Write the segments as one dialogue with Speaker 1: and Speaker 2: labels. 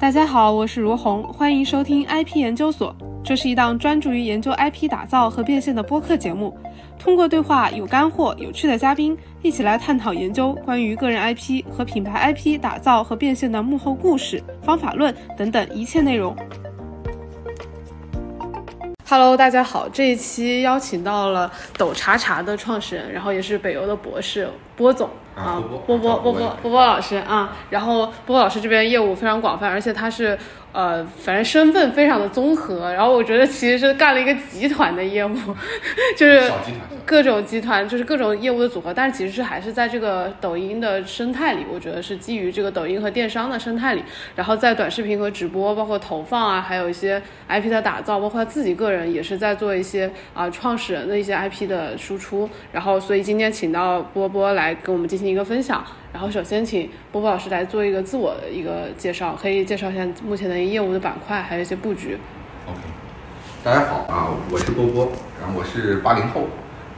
Speaker 1: 大家好，我是如虹，欢迎收听 IP 研究所。这是一档专注于研究 IP 打造和变现的播客节目。通过对话、有干货、有趣的嘉宾，一起来探讨研究关于个人 IP 和品牌 IP 打造和变现的幕后故事、方法论等等一切内容。Hello，大家好，这一期邀请到了抖茶茶的创始人，然后也是北邮的博士波总。啊，波波波波波波老师啊，然后波波老师这边业务非常广泛，而且他是呃，反正身份非常的综合。然后我觉得其实是干了一个集团的业务，就是各种集团，就是各种业务的组合。但是其实是还是在这个抖音的生态里，我觉得是基于这个抖音和电商的生态里，然后在短视频和直播，包括投放啊，还有一些 IP 的打造，包括他自己个人也是在做一些啊创始人的一些 IP 的输出。然后所以今天请到波波来跟我们进行。一个分享，然后首先请波波老师来做一个自我的一个介绍，可以介绍一下目前的业务的板块，还有一些布局。
Speaker 2: OK，大家好啊，我是波波，然后我是八零后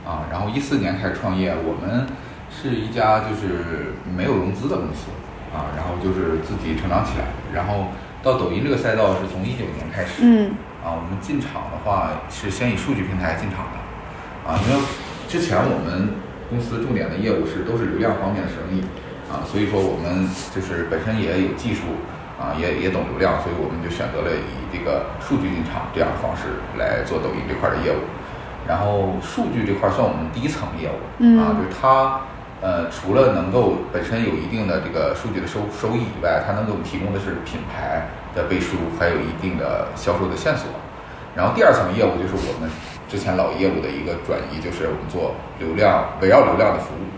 Speaker 2: 啊，然后一四年开始创业，我们是一家就是没有融资的公司啊，然后就是自己成长起来，然后到抖音这个赛道是从一九年开始，
Speaker 1: 嗯，
Speaker 2: 啊，我们进场的话是先以数据平台进场的啊，因为之前我们。公司重点的业务是都是流量方面的生意，啊，所以说我们就是本身也有技术，啊，也也懂流量，所以我们就选择了以这个数据进场这样的方式来做抖音这块的业务。然后数据这块算我们第一层业务，啊，就是它，呃，除了能够本身有一定的这个数据的收收益以外，它能给我们提供的是品牌的背书，还有一定的销售的线索。然后第二层业务就是我们。之前老业务的一个转移，就是我们做流量围绕流量的服务，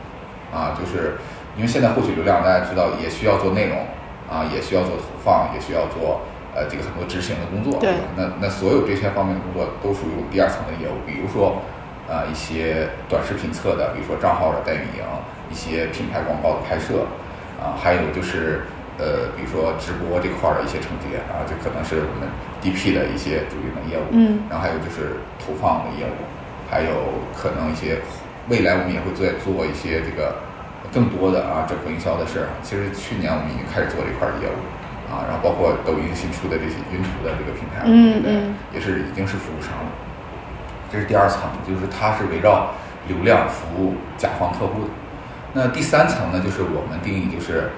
Speaker 2: 啊，就是因为现在获取流量，大家知道也需要做内容，啊，也需要做投放，也需要做呃这个很多执行的工作，
Speaker 1: 对
Speaker 2: 那那所有这些方面的工作都属于我们第二层的业务，比如说啊一些短视频侧的，比如说账号的代运营，一些品牌广告的拍摄，啊，还有就是。呃，比如说直播这块的一些承接啊，这可能是我们 DP 的一些主营的业务。
Speaker 1: 嗯。
Speaker 2: 然后还有就是投放的业务，还有可能一些未来我们也会在做一些这个更多的啊整合营销的事儿。其实去年我们已经开始做这块的业务啊，然后包括抖音新出的这些云图的这个平台，
Speaker 1: 嗯嗯，
Speaker 2: 也是已经是服务商了。这是第二层，就是它是围绕流量服务甲方客户的。那第三层呢，就是我们定义就是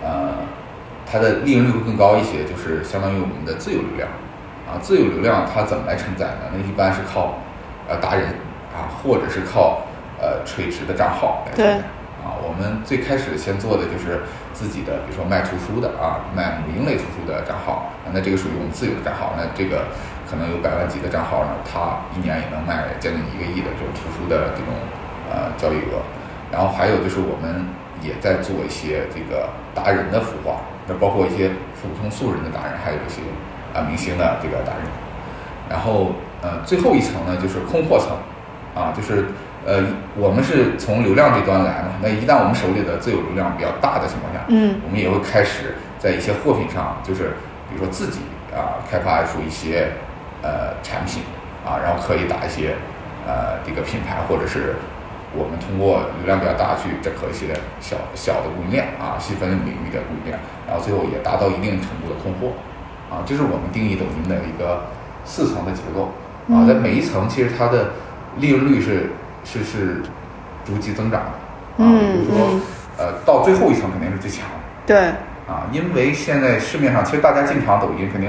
Speaker 2: 呃。它的利润率会更高一些，就是相当于我们的自有流量，啊，自有流量它怎么来承载呢？那一般是靠，呃，达人啊，或者是靠呃垂直的账号来承载。啊，我们最开始先做的就是自己的，比如说卖图书的啊，卖母婴类图书的账号，那这个属于我们自有的账号，那这个可能有百万级的账号呢，它一年也能卖将近一个亿的这种图书的这种呃交易额。然后还有就是我们也在做一些这个达人的孵化。包括一些普通素人的达人，还有一些啊明星的这个达人，然后呃最后一层呢就是空货层，啊就是呃我们是从流量这端来嘛，那一旦我们手里的自有流量比较大的情况下，
Speaker 1: 嗯，
Speaker 2: 我们也会开始在一些货品上，就是比如说自己啊开发出一些呃产品啊，然后可以打一些呃这个品牌或者是。我们通过流量比较大去整合一些小小的供应链啊，细分领域的供应链，然后最后也达到一定程度的供货，啊，这是我们定义抖音的一个四层的结构啊，在每一层其实它的利润率是是是逐级增长的啊，比如说呃到最后一层肯定是最强的，
Speaker 1: 对
Speaker 2: 啊，因为现在市面上其实大家进场抖音肯定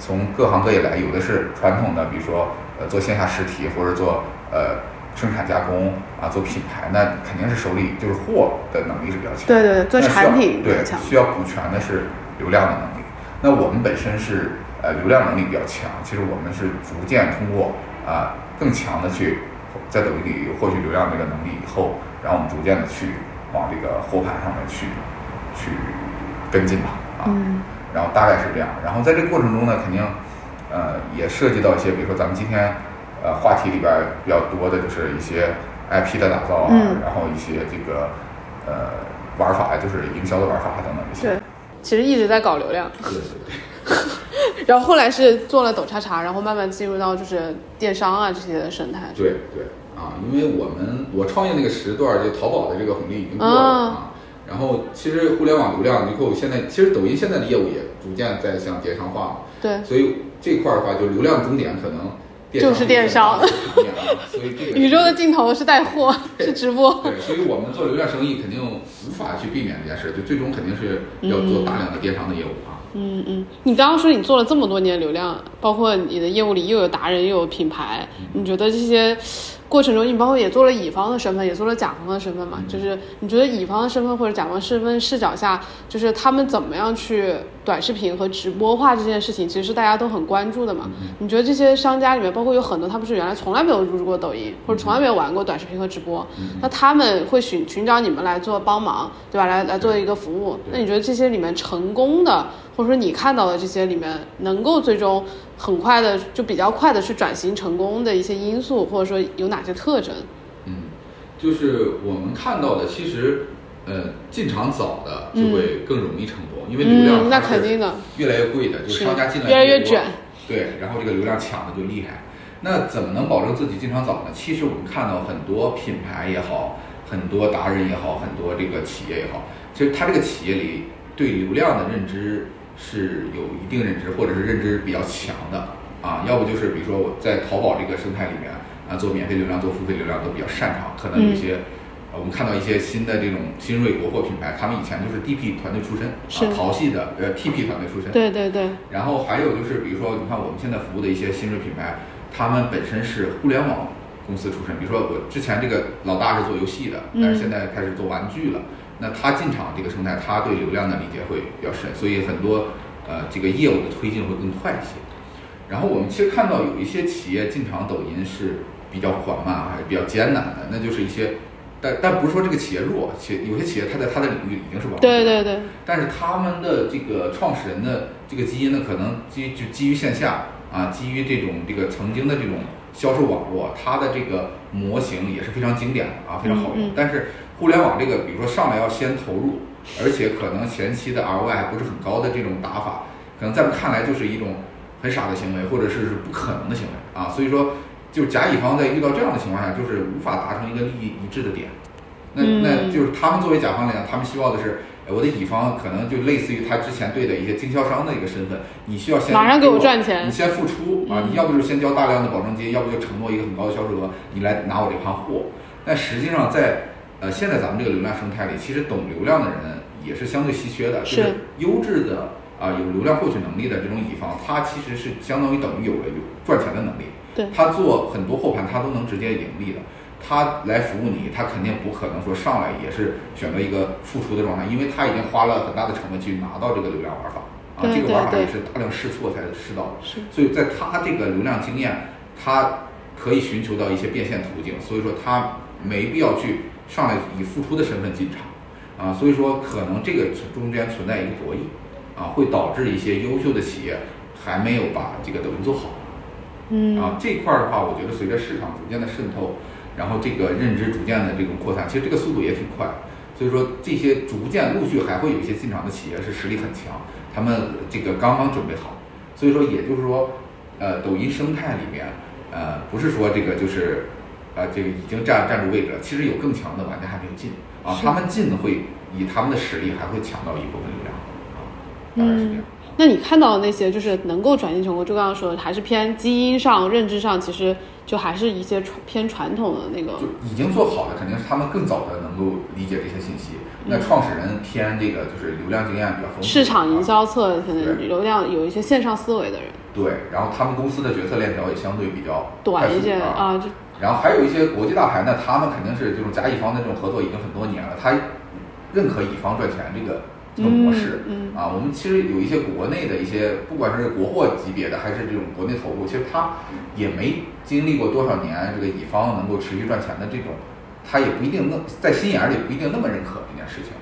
Speaker 2: 从各行各业来，有的是传统的，比如说呃做线下实体或者做呃。生产加工啊，做品牌，那肯定是手里就是货的能力是比较强。
Speaker 1: 对对对，做产品
Speaker 2: 对需要补全的是流量的能力。那我们本身是呃流量能力比较强，其实我们是逐渐通过啊更强的去在抖音里获取流量这个能力以后，然后我们逐渐的去往这个货盘上面去去跟进吧啊。
Speaker 1: 嗯。
Speaker 2: 然后大概是这样，然后在这个过程中呢，肯定呃也涉及到一些，比如说咱们今天。呃，话题里边比较多的就是一些 IP 的打造啊，然后一些这个呃玩法，就是营销的玩法等等这些。
Speaker 1: 对，其实一直在搞流量。
Speaker 2: 对对对。
Speaker 1: 然后后来是做了抖叉叉，然后慢慢进入到就是电商啊这些的生态。
Speaker 2: 对对啊，因为我们我创业那个时段，就淘宝的这个红利已经过了啊。然后其实互联网流量，你看我现在，其实抖音现在的业务也逐渐在向电商化嘛。
Speaker 1: 对。
Speaker 2: 所以这块儿的话，就流量终点可能
Speaker 1: 就是电商。
Speaker 2: 所以这个
Speaker 1: 宇宙的尽头是带货，是直播。
Speaker 2: 对，所以我们做流量生意肯定无法去避免这件事，就最终肯定是要做大量的电商的业务啊。
Speaker 1: 嗯嗯，你刚刚说你做了这么多年流量，包括你的业务里又有达人又有品牌，你觉得这些？过程中，你包括也做了乙方的身份，也做了甲方的身份嘛？就是你觉得乙方的身份或者甲方身份视角下，就是他们怎么样去短视频和直播化这件事情，其实是大家都很关注的嘛？你觉得这些商家里面，包括有很多他不是原来从来没有入驻过抖音，或者从来没有玩过短视频和直播，那他们会寻寻找你们来做帮忙，对吧？来来做一个服务。那你觉得这些里面成功的，或者说你看到的这些里面，能够最终？很快的，就比较快的去转型成功的一些因素，或者说有哪些特征？
Speaker 2: 嗯，就是我们看到的，其实，呃，进场早的就会更容易成功，因为流量
Speaker 1: 那肯定的
Speaker 2: 越来越贵的，就是商家进来
Speaker 1: 越来越卷，
Speaker 2: 对，然后这个流量抢的就厉害。那怎么能保证自己进场早呢？其实我们看到很多品牌也好，很多达人也好，很多这个企业也好，其实他这个企业里对流量的认知。是有一定认知，或者是认知比较强的啊，要不就是比如说我在淘宝这个生态里面啊，做免费流量、做付费流量都比较擅长。可能有些，呃，我们看到一些新的这种新锐国货品牌，他们以前就是 DP 团队出身，啊，淘系的呃 PP 团队出身。
Speaker 1: 对对对。
Speaker 2: 然后还有就是，比如说你看我们现在服务的一些新锐品牌，他们本身是互联网公司出身，比如说我之前这个老大是做游戏的，但是现在开始做玩具了。那他进场这个生态，他对流量的理解会比较深，所以很多呃这个业务的推进会更快一些。然后我们其实看到有一些企业进场抖音是比较缓慢还是比较艰难的，那就是一些，但但不是说这个企业弱，企有些企业它在它的领域已经是王。
Speaker 1: 对对对。
Speaker 2: 但是他们的这个创始人的这个基因呢，可能基就基于线下啊，基于这种这个曾经的这种销售网络，它的这个模型也是非常经典的啊，非常好用，但是。互联网这个，比如说上来要先投入，而且可能前期的 ROI 还不是很高的这种打法，可能在我们看来就是一种很傻的行为，或者是不可能的行为啊。所以说，就甲乙方在遇到这样的情况下，就是无法达成一个利益一致的点。那那就是他们作为甲方来讲，他们希望的是，我的乙方可能就类似于他之前对的一些经销商的一个身份，你需要先
Speaker 1: 马上给我赚钱，
Speaker 2: 你先付出啊，你要不就是先交大量的保证金，要不就承诺一个很高的销售额，你来拿我这盘货。但实际上在呃，现在咱们这个流量生态里，其实懂流量的人也是相对稀缺的。就是优质的啊，有流量获取能力的这种乙方，他其实是相当于等于有了有赚钱的能力。
Speaker 1: 对。
Speaker 2: 他做很多后盘，他都能直接盈利的。他来服务你，他肯定不可能说上来也是选择一个付出的状态，因为他已经花了很大的成本去拿到这个流量玩法啊，这个玩法也是大量试错才试到的。
Speaker 1: 是。
Speaker 2: 所以在他这个流量经验，他可以寻求到一些变现途径，所以说他没必要去。上来以付出的身份进场，啊，所以说可能这个中间存在一个博弈，啊，会导致一些优秀的企业还没有把这个抖音做好，
Speaker 1: 嗯，
Speaker 2: 啊，这块儿的话，我觉得随着市场逐渐的渗透，然后这个认知逐渐的这种扩散，其实这个速度也挺快，所以说这些逐渐陆续还会有一些进场的企业是实力很强，他们这个刚刚准备好，所以说也就是说，呃，抖音生态里面，呃，不是说这个就是。啊，这个已经占占住位置了。其实有更强的玩家还没有进啊，他们进会以他们的实力还会抢到一部分流量啊，当然是这样。
Speaker 1: 那你看到的那些就是能够转型成功，就刚刚说的，还是偏基因上、认知上，其实就还是一些传偏传统的那个。
Speaker 2: 就已经做好的，肯定是他们更早的能够理解这些信息。那创始人偏这个就是流量经验比较丰富，
Speaker 1: 市场营销策可能流量有一些线上思维的人。
Speaker 2: 对，然后他们公司的决策链条也相对比较
Speaker 1: 短一些啊，就。
Speaker 2: 然后还有一些国际大牌，呢他们肯定是这种甲乙方的这种合作已经很多年了，他认可乙方赚钱这个这个模式啊。我们其实有一些国内的一些，不管是国货级别的，还是这种国内头部，其实他也没经历过多少年这个乙方能够持续赚钱的这种，他也不一定那在心眼里不一定那么认可这件事情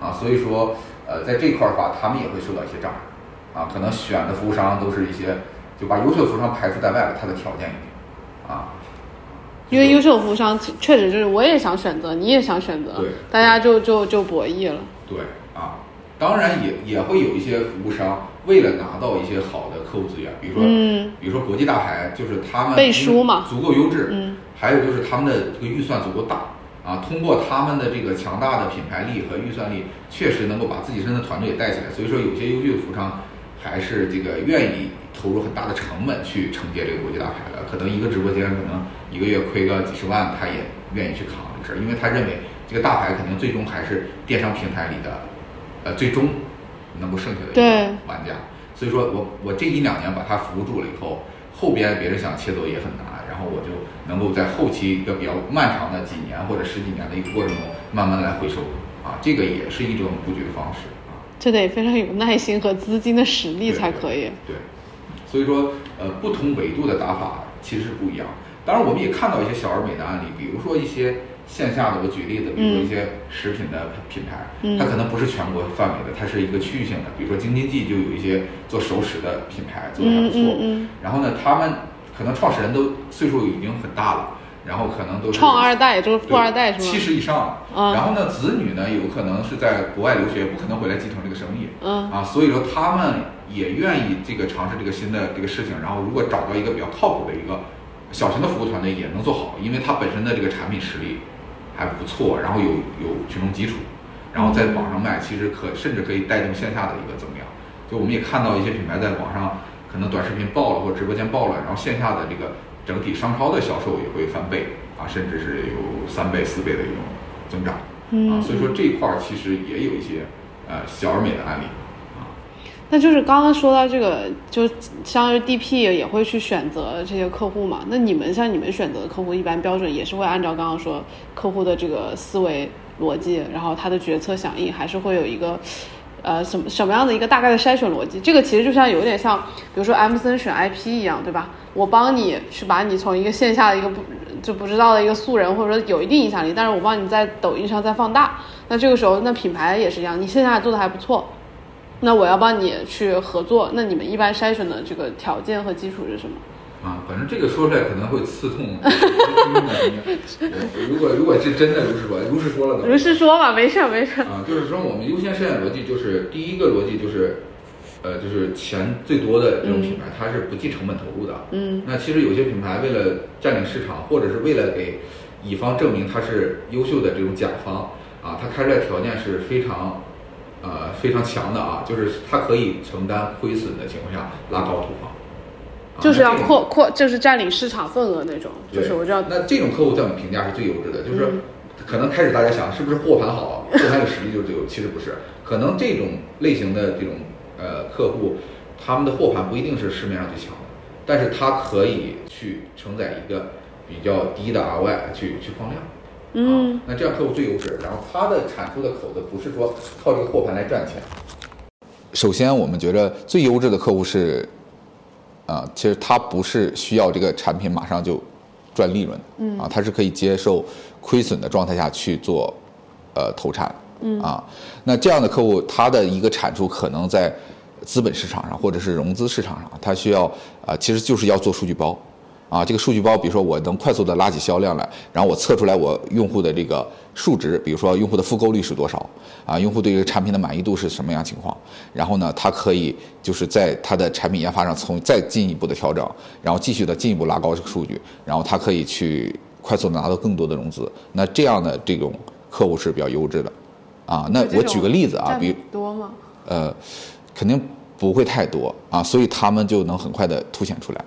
Speaker 2: 啊。所以说，呃，在这块儿的话，他们也会受到一些障碍啊。可能选的服务商都是一些就把优秀的服务商排除在外了，他的条件已经啊。
Speaker 1: 因为优秀服务商确实就是我也想选择，你也想选择，
Speaker 2: 对，
Speaker 1: 大家就就就博弈了。
Speaker 2: 对啊，当然也也会有一些服务商为了拿到一些好的客户资源，比如说，
Speaker 1: 嗯，
Speaker 2: 比如说国际大牌，就是他们
Speaker 1: 背书嘛，
Speaker 2: 足够优质，
Speaker 1: 嗯，
Speaker 2: 还有就是他们的这个预算足够大，啊，通过他们的这个强大的品牌力和预算力，确实能够把自己身的团队也带起来。所以说，有些优秀的服务商还是这个愿意投入很大的成本去承接这个国际大牌的。可能一个直播间可能一个月亏个几十万，他也愿意去扛这个事儿，因为他认为这个大牌肯定最终还是电商平台里的，呃，最终能够剩下的一个玩家。所以说我我这一两年把他扶住了以后，后边别人想切走也很难。然后我就能够在后期一个比较漫长的几年或者十几年的一个过程中，慢慢来回收，啊，这个也是一种布局的方式啊。
Speaker 1: 这得非常有耐心和资金的实力才可以。
Speaker 2: 对，所以说呃，不同维度的打法其实是不一样。当然，我们也看到一些小而美的案例，比如说一些线下的，我举例子，比如说一些食品的品牌，它可能不是全国范围的，它是一个区域性的。比如说京津冀就有一些做熟食的品牌做的还不错。然后呢，他们。可能创始人都岁数已经很大了，然后可能都是
Speaker 1: 创二代，就是富二代是吗？
Speaker 2: 七十以上了。然后呢，子女呢有可能是在国外留学，不可能回来继承这个生意。
Speaker 1: 嗯。
Speaker 2: 啊，所以说他们也愿意这个尝试这个新的这个事情。然后如果找到一个比较靠谱的一个小型的服务团队，也能做好，因为它本身的这个产品实力还不错，然后有有群众基础，然后在网上卖，其实可甚至可以带动线下的一个增量。就我们也看到一些品牌在网上。可能短视频爆了，或者直播间爆了，然后线下的这个整体商超的销售也会翻倍啊，甚至是有三倍、四倍的一种增长啊。所以说这一块儿其实也有一些呃小而美的案例啊。
Speaker 1: 那就是刚刚说到这个，就相当于 DP 也会去选择这些客户嘛？那你们像你们选择的客户，一般标准也是会按照刚刚说客户的这个思维逻辑，然后他的决策响应，还是会有一个。呃，什么什么样的一个大概的筛选逻辑？这个其实就像有点像，比如说 M 森选 IP 一样，对吧？我帮你去把你从一个线下的一个不就不知道的一个素人，或者说有一定影响力，但是我帮你在抖音上再放大。那这个时候，那品牌也是一样，你线下做的还不错，那我要帮你去合作。那你们一般筛选的这个条件和基础是什么？
Speaker 2: 啊，反正这个说出来可能会刺痛。如果如果是真的如实说，如实说了的。
Speaker 1: 如实说吧，没事儿没事儿。
Speaker 2: 啊，就是说我们优先筛选逻辑就是第一个逻辑就是，呃，就是钱最多的这种品牌，它是不计成本投入的。
Speaker 1: 嗯。
Speaker 2: 那其实有些品牌为了占领市场，或者是为了给乙方证明他是优秀的这种甲方啊，他开出来条件是非常，呃，非常强的啊，就是它可以承担亏损的情况下拉高投放。
Speaker 1: 就是要扩扩，就是占领市场份额那种。就是我知道。
Speaker 2: 那这种客户在我们评价是最优质的，就是可能开始大家想是不是货盘好，货盘有实力就是最优，其实不是。可能这种类型的这种呃客户，他们的货盘不一定是市面上最强的，但是他可以去承载一个比较低的 ROI 去去放量。
Speaker 1: 嗯。
Speaker 2: 那这样客户最优质，然后他的产出的口子不是说靠这个货盘来赚钱。首先，我们觉得最优质的客户是。啊，其实他不是需要这个产品马上就赚利润，
Speaker 1: 嗯，
Speaker 2: 啊，他是可以接受亏损的状态下去做，呃，投产，
Speaker 1: 嗯，
Speaker 2: 啊，那这样的客户，他的一个产出可能在资本市场上或者是融资市场上，他需要啊，其实就是要做数据包。啊，这个数据包，比如说我能快速的拉起销量来，然后我测出来我用户的这个数值，比如说用户的复购率是多少，啊，用户对这个产品的满意度是什么样情况，然后呢，它可以就是在它的产品研发上从再进一步的调整，然后继续的进一步拉高这个数据，然后它可以去快速的拿到更多的融资。那这样的这种客户是比较优质的，啊，那我举个例子啊，比
Speaker 1: 多吗？
Speaker 2: 呃，肯定不会太多啊，所以他们就能很快的凸显出来。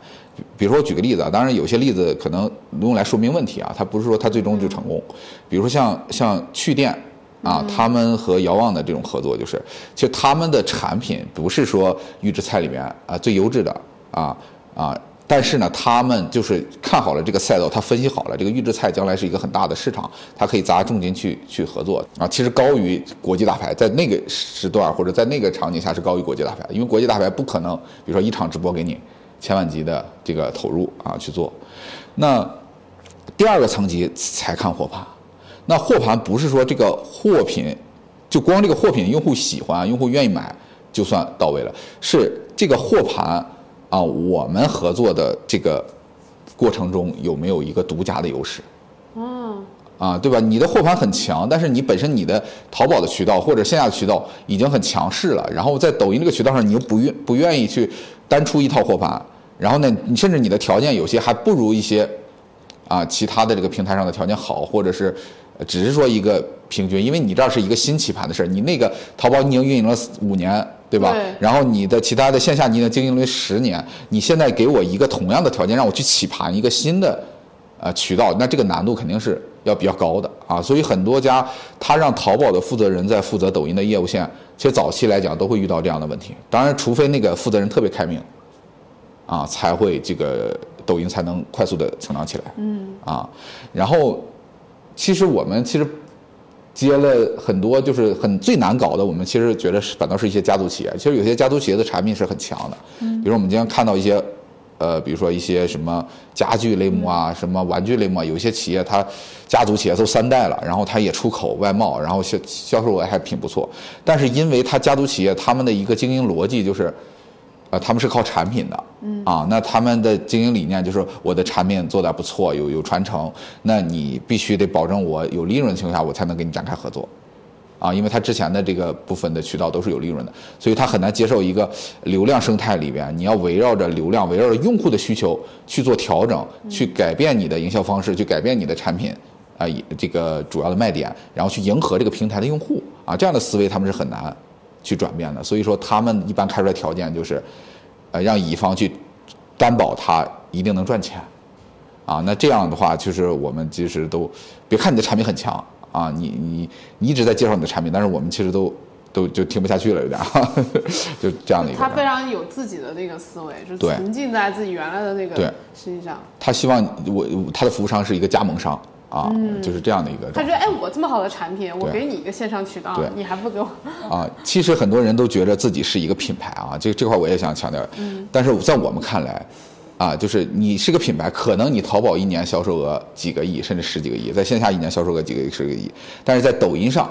Speaker 2: 比如说，我举个例子啊，当然有些例子可能用来说明问题啊，它不是说它最终就成功。比如说像像趣店啊，他们和遥望的这种合作，就是其实他们的产品不是说预制菜里面啊最优质的啊啊，但是呢，他们就是看好了这个赛道，他分析好了这个预制菜将来是一个很大的市场，他可以砸重金去去合作啊。其实高于国际大牌，在那个时段或者在那个场景下是高于国际大牌，因为国际大牌不可能，比如说一场直播给你。千万级的这个投入啊去做，那第二个层级才看货盘。那货盘不是说这个货品就光这个货品用户喜欢、用户愿意买就算到位了，是这个货盘啊，我们合作的这个过程中有没有一个独家的优势？
Speaker 1: 嗯，
Speaker 2: 啊，对吧？你的货盘很强，但是你本身你的淘宝的渠道或者线下的渠道已经很强势了，然后在抖音这个渠道上你又不愿不愿意去。单出一套货盘，然后呢，你甚至你的条件有些还不如一些，啊，其他的这个平台上的条件好，或者是只是说一个平均，因为你这儿是一个新起盘的事儿，你那个淘宝已经运营了五年，对吧？
Speaker 1: 对
Speaker 2: 然后你的其他的线下你已经经营了十年，你现在给我一个同样的条件，让我去起盘一个新的呃渠道，那这个难度肯定是要比较高的啊。所以很多家他让淘宝的负责人在负责抖音的业务线，其实早期来讲都会遇到这样的问题。当然，除非那个负责人特别开明，啊，才会这个抖音才能快速的成长起来。嗯啊，然后其实我们其实接了很多，就是很最难搞的，我们其实觉得是反倒是一些家族企业。其实有些家族企业的产品是很强的，嗯，比如我们经常看到一些。呃，比如说一些什么家具类目啊，什么玩具类目啊，有一些企业它家族企业都三代了，然后它也出口外贸，然后销销售额还挺不错。但是因为它家族企业他们的一个经营逻辑就是，呃，他们是靠产品的，嗯。啊，那他们的经营理念就是我的产品做的不错，有有传承，那你必须得保证我有利润的情况下，我才能跟你展开合作。啊，因为他之前的这个部分的渠道都是有利润的，所以他很难接受一个流量生态里边，你要围绕着流量、围绕着用户的需求去做调整，去改变你的营销方式，去改变你的产品啊，以这个主要的卖点，然后去迎合这个平台的用户。啊，这样的思维他们是很难去转变的。所以说，他们一般开出来条件就是，呃，让乙方去担保他一定能赚钱啊。那这样的话，就是我们其实都别看你的产品很强。啊，你你你一直在介绍你的产品，但是我们其实都都就听不下去了，有点，就这样的一个。
Speaker 1: 他非常有自己的那个思维，就沉浸在自己原来的那个实际上。
Speaker 2: 他希望我他的服务商是一个加盟商啊，就是这样的一个。
Speaker 1: 他觉得哎，我这么好的产品，我给你一个线上渠道，你还不给我？
Speaker 2: 啊，其实很多人都觉得自己是一个品牌啊，这这块我也想强调。嗯。但是在我们看来。啊，就是你是个品牌，可能你淘宝一年销售额几个亿，甚至十几个亿，在线下一年销售额几个亿、十个亿，但是在抖音上，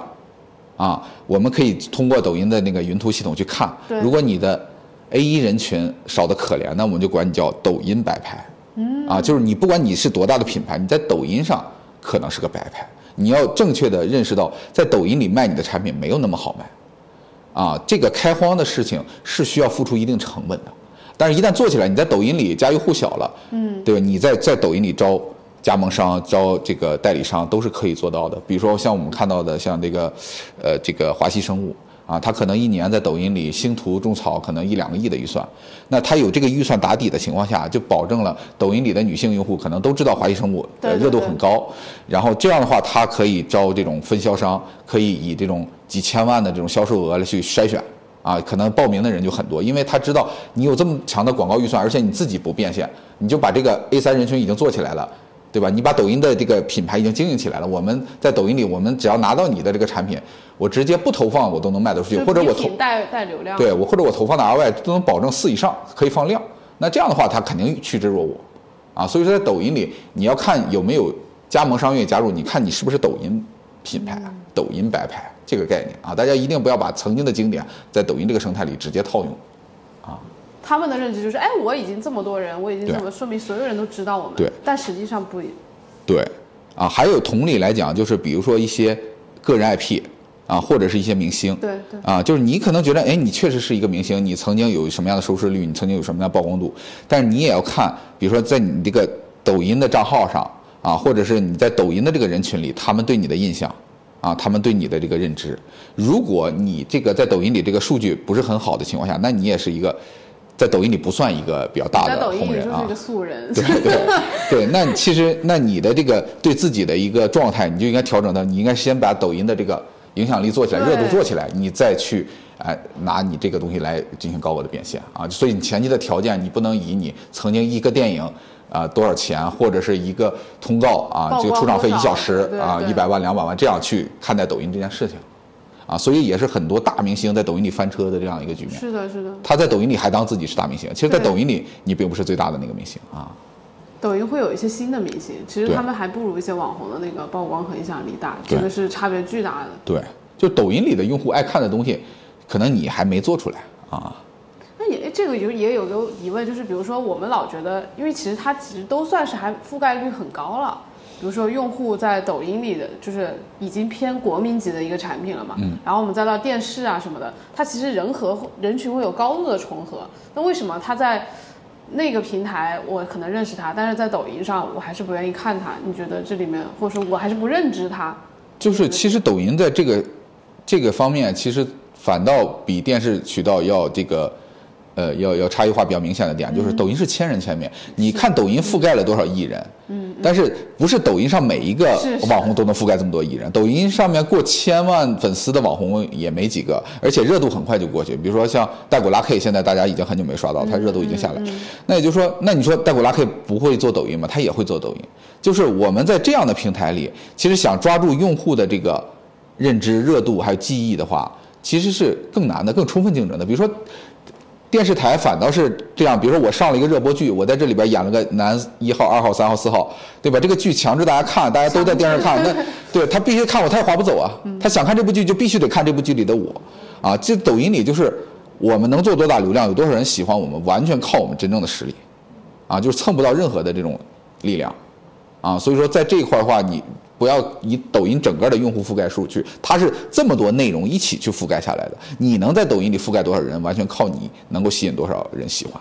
Speaker 2: 啊，我们可以通过抖音的那个云图系统去看，如果你的 A 一人群少的可怜，那我们就管你叫抖音白牌。嗯，啊，就是你不管你是多大的品牌，你在抖音上可能是个白牌，你要正确的认识到，在抖音里卖你的产品没有那么好卖，啊，这个开荒的事情是需要付出一定成本的。但是，一旦做起来，你在抖音里家喻户晓了，嗯，对吧？你在在抖音里招加盟商、招这个代理商都是可以做到的。比如说，像我们看到的，像这个，呃，这个华西生物啊，他可能一年在抖音里星图种草可能一两个亿的预算，那他有这个预算打底的情况下，就保证了抖音里的女性用户可能都知道华谊生物，热度很高。然后这样的话，他可以招这种分销商，可以以这种几千万的这种销售额来去筛选。啊，可能报名的人就很多，因为他知道你有这么强的广告预算，而且你自己不变现，你就把这个 A 三人群已经做起来了，对吧？你把抖音的这个品牌已经经营起来了。我们在抖音里，我们只要拿到你的这个产品，我直接不投放，我都能卖得出去，或者我投
Speaker 1: 带带流量，
Speaker 2: 对我或者我投放的 R Y 都能保证四以上可以放量。那这样的话，他肯定趋之若鹜，啊，所以说在抖音里，你要看有没有加盟商愿意加入，你看你是不是抖音品牌，抖音白牌。这个概念啊，大家一定不要把曾经的经典在抖音这个生态里直接套用，啊。
Speaker 1: 他们的认知就是，哎，我已经这么多人，我已经这么说明所有人都知道我们。
Speaker 2: 对。
Speaker 1: 但实际上不。
Speaker 2: 对。啊，还有同理来讲，就是比如说一些个人 IP 啊，或者是一些明星。
Speaker 1: 对对。
Speaker 2: 啊，就是你可能觉得，哎，你确实是一个明星，你曾经有什么样的收视率，你曾经有什么样的曝光度，但是你也要看，比如说在你这个抖音的账号上啊，或者是你在抖音的这个人群里，他们对你的印象。啊，他们对你的这个认知，如果你这个在抖音里这个数据不是很好的情况下，那你也是一个在抖音里不算一个比较大的红人啊。
Speaker 1: 个素人。
Speaker 2: 对对 对，那其实那你的这个对自己的一个状态，你就应该调整到，你应该先把抖音的这个影响力做起来，热度做起来，你再去哎拿你这个东西来进行高额的变现啊。所以你前期的条件，你不能以你曾经一个电影。啊，多少钱或者是一个通告啊？这个出场费一小时啊，一百万、两百万，这样去看待抖音这件事情，啊，所以也是很多大明星在抖音里翻车的这样一个局面。
Speaker 1: 是的，是的。
Speaker 2: 他在抖音里还当自己是大明星，其实，在抖音里你并不是最大的那个明星啊。
Speaker 1: 抖音会有一些新的明星，其实他们还不如一些网红的那个曝光和影响力大，真的是差别巨大的。
Speaker 2: 对，就抖音里的用户爱看的东西，可能你还没做出来啊。
Speaker 1: 那也这个有也有个疑问，就是比如说我们老觉得，因为其实它其实都算是还覆盖率很高了。比如说用户在抖音里的，就是已经偏国民级的一个产品了嘛。嗯。然后我们再到电视啊什么的，它其实人和人群会有高度的重合。那为什么它在那个平台我可能认识它，但是在抖音上我还是不愿意看它？你觉得这里面，或者说我还是不认知它？
Speaker 2: 就是其实抖音在这个这个方面，其实反倒比电视渠道要这个。呃，要要差异化比较明显的点，就是抖音是千人千面。你看抖音覆盖了多少亿人？嗯，但是不是抖音上每一个网红都能覆盖这么多亿人？抖音上面过千万粉丝的网红也没几个，而且热度很快就过去。比如说像带狗拉 K，现在大家已经很久没刷到，它热度已经下来。那也就是说，那你说带狗拉 K 不会做抖音吗？他也会做抖音。就是我们在这样的平台里，其实想抓住用户的这个认知、热度还有记忆的话，其实是更难的、更充分竞争的。比如说。电视台反倒是这样，比如说我上了一个热播剧，我在这里边演了个男一号、二号、三号、四号，对吧？这个剧强制大家看，大家都在电视看，那对他必须看我，他也划不走啊。他想看这部剧，就必须得看这部剧里的我，啊，这抖音里就是我们能做多大流量，有多少人喜欢我们，完全靠我们真正的实力，啊，就是蹭不到任何的这种力量，啊，所以说在这一块的话，你。不要以抖音整个的用户覆盖数去，它是这么多内容一起去覆盖下来的。你能在抖音里覆盖多少人，完全靠你能够吸引多少人喜欢。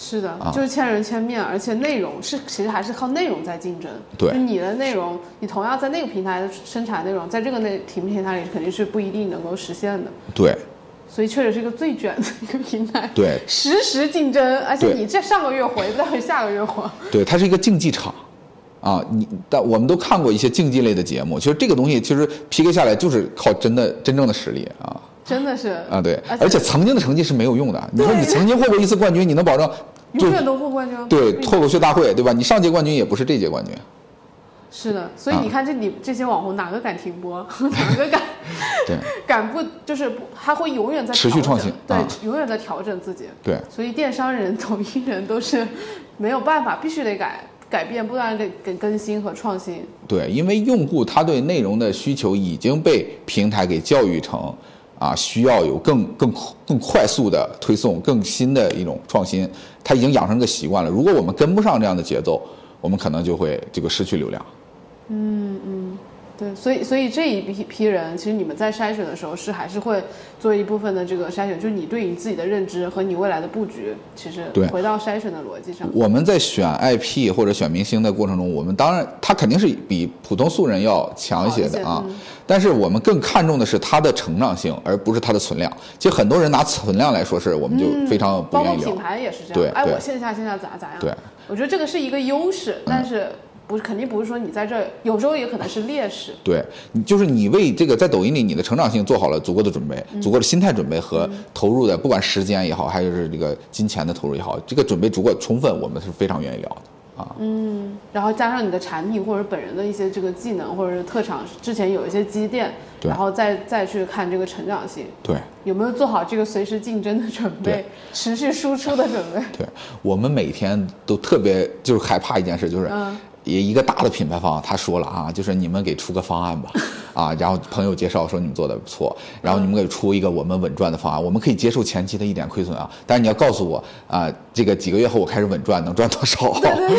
Speaker 1: 是的，就是千人千面，而且内容是其实还是靠内容在竞争。
Speaker 2: 对，
Speaker 1: 你的内容，你同样在那个平台生产内容，在这个内平平台里肯定是不一定能够实现的。
Speaker 2: 对，
Speaker 1: 所以确实是一个最卷的一个平台。
Speaker 2: 对，
Speaker 1: 实时竞争，而且你这上个月火，不代表下个月火。
Speaker 2: 对，它是一个竞技场。啊，你但我们都看过一些竞技类的节目，其实这个东西其实 PK 下来就是靠真的真正的实力啊，
Speaker 1: 真的是
Speaker 2: 啊，对，而且曾经的成绩是没有用的。你说你曾经获过一次冠军，你能保证
Speaker 1: 永远都获冠军？
Speaker 2: 对，脱口秀大会对吧？你上届冠军也不是这届冠军。
Speaker 1: 是的，所以你看这里这些网红哪个敢停播？哪个敢？
Speaker 2: 对，
Speaker 1: 敢不就是不？他会永远在
Speaker 2: 持续创新，
Speaker 1: 对，永远在调整自己。
Speaker 2: 对，
Speaker 1: 所以电商人、抖音人都是没有办法，必须得改。改变，不断的给更新和创新。
Speaker 2: 对，因为用户他对内容的需求已经被平台给教育成，啊，需要有更更更快速的推送，更新的一种创新，他已经养成个习惯了。如果我们跟不上这样的节奏，我们可能就会这个失去流量。
Speaker 1: 嗯嗯。对，所以所以这一批批人，其实你们在筛选的时候是还是会做一部分的这个筛选，就是你对你自己的认知和你未来的布局，其实回到筛选的逻辑上。
Speaker 2: 我们在选 IP 或者选明星的过程中，我们当然他肯定是比普通素人要强一些的啊，但是我们更看重的是他的成长性，而不是他的存量。其实很多人拿存量来说，是我们就非常不愿意
Speaker 1: 聊。品牌也是这样，哎，我线下线下咋咋样？
Speaker 2: 对，
Speaker 1: 我觉得这个是一个优势，但是。不是，肯定不是说你在这儿，有时候也可能是劣势。
Speaker 2: 对，你就是你为这个在抖音里你的成长性做好了足够的准备，足够的心态准备和投入的，不管时间也好，还是这个金钱的投入也好，这个准备足够充分，我们是非常愿意聊的啊。
Speaker 1: 嗯，然后加上你的产品或者本人的一些这个技能或者是特长，之前有一些积淀，然后再再去看这个成长性。
Speaker 2: 对，
Speaker 1: 有没有做好这个随时竞争的准备，持续输出的准备？
Speaker 2: 对我们每天都特别就是害怕一件事，就是。也一个大的品牌方，他说了啊，就是你们给出个方案吧，啊，然后朋友介绍说你们做的不错，然后你们给出一个我们稳赚的方案，我们可以接受前期的一点亏损啊，但是你要告诉我啊，这个几个月后我开始稳赚，能赚多少？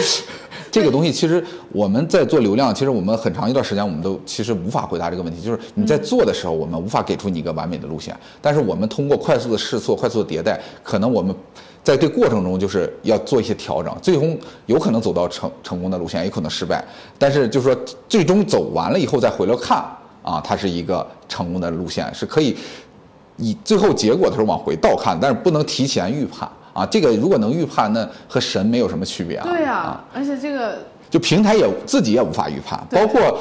Speaker 2: 这个东西其实我们在做流量，其实我们很长一段时间我们都其实无法回答这个问题，就是你在做的时候，我们无法给出你一个完美的路线，但是我们通过快速的试错、快速的迭代，可能我们。在这过程中，就是要做一些调整，最终有可能走到成成功的路线，也可能失败。但是就是说，最终走完了以后再回来看啊，它是一个成功的路线，是可以以最后结果的时候往回倒看，但是不能提前预判啊。这个如果能预判，那和神没有什么区别啊。
Speaker 1: 对呀，而且这个
Speaker 2: 就平台也自己也无法预判，包括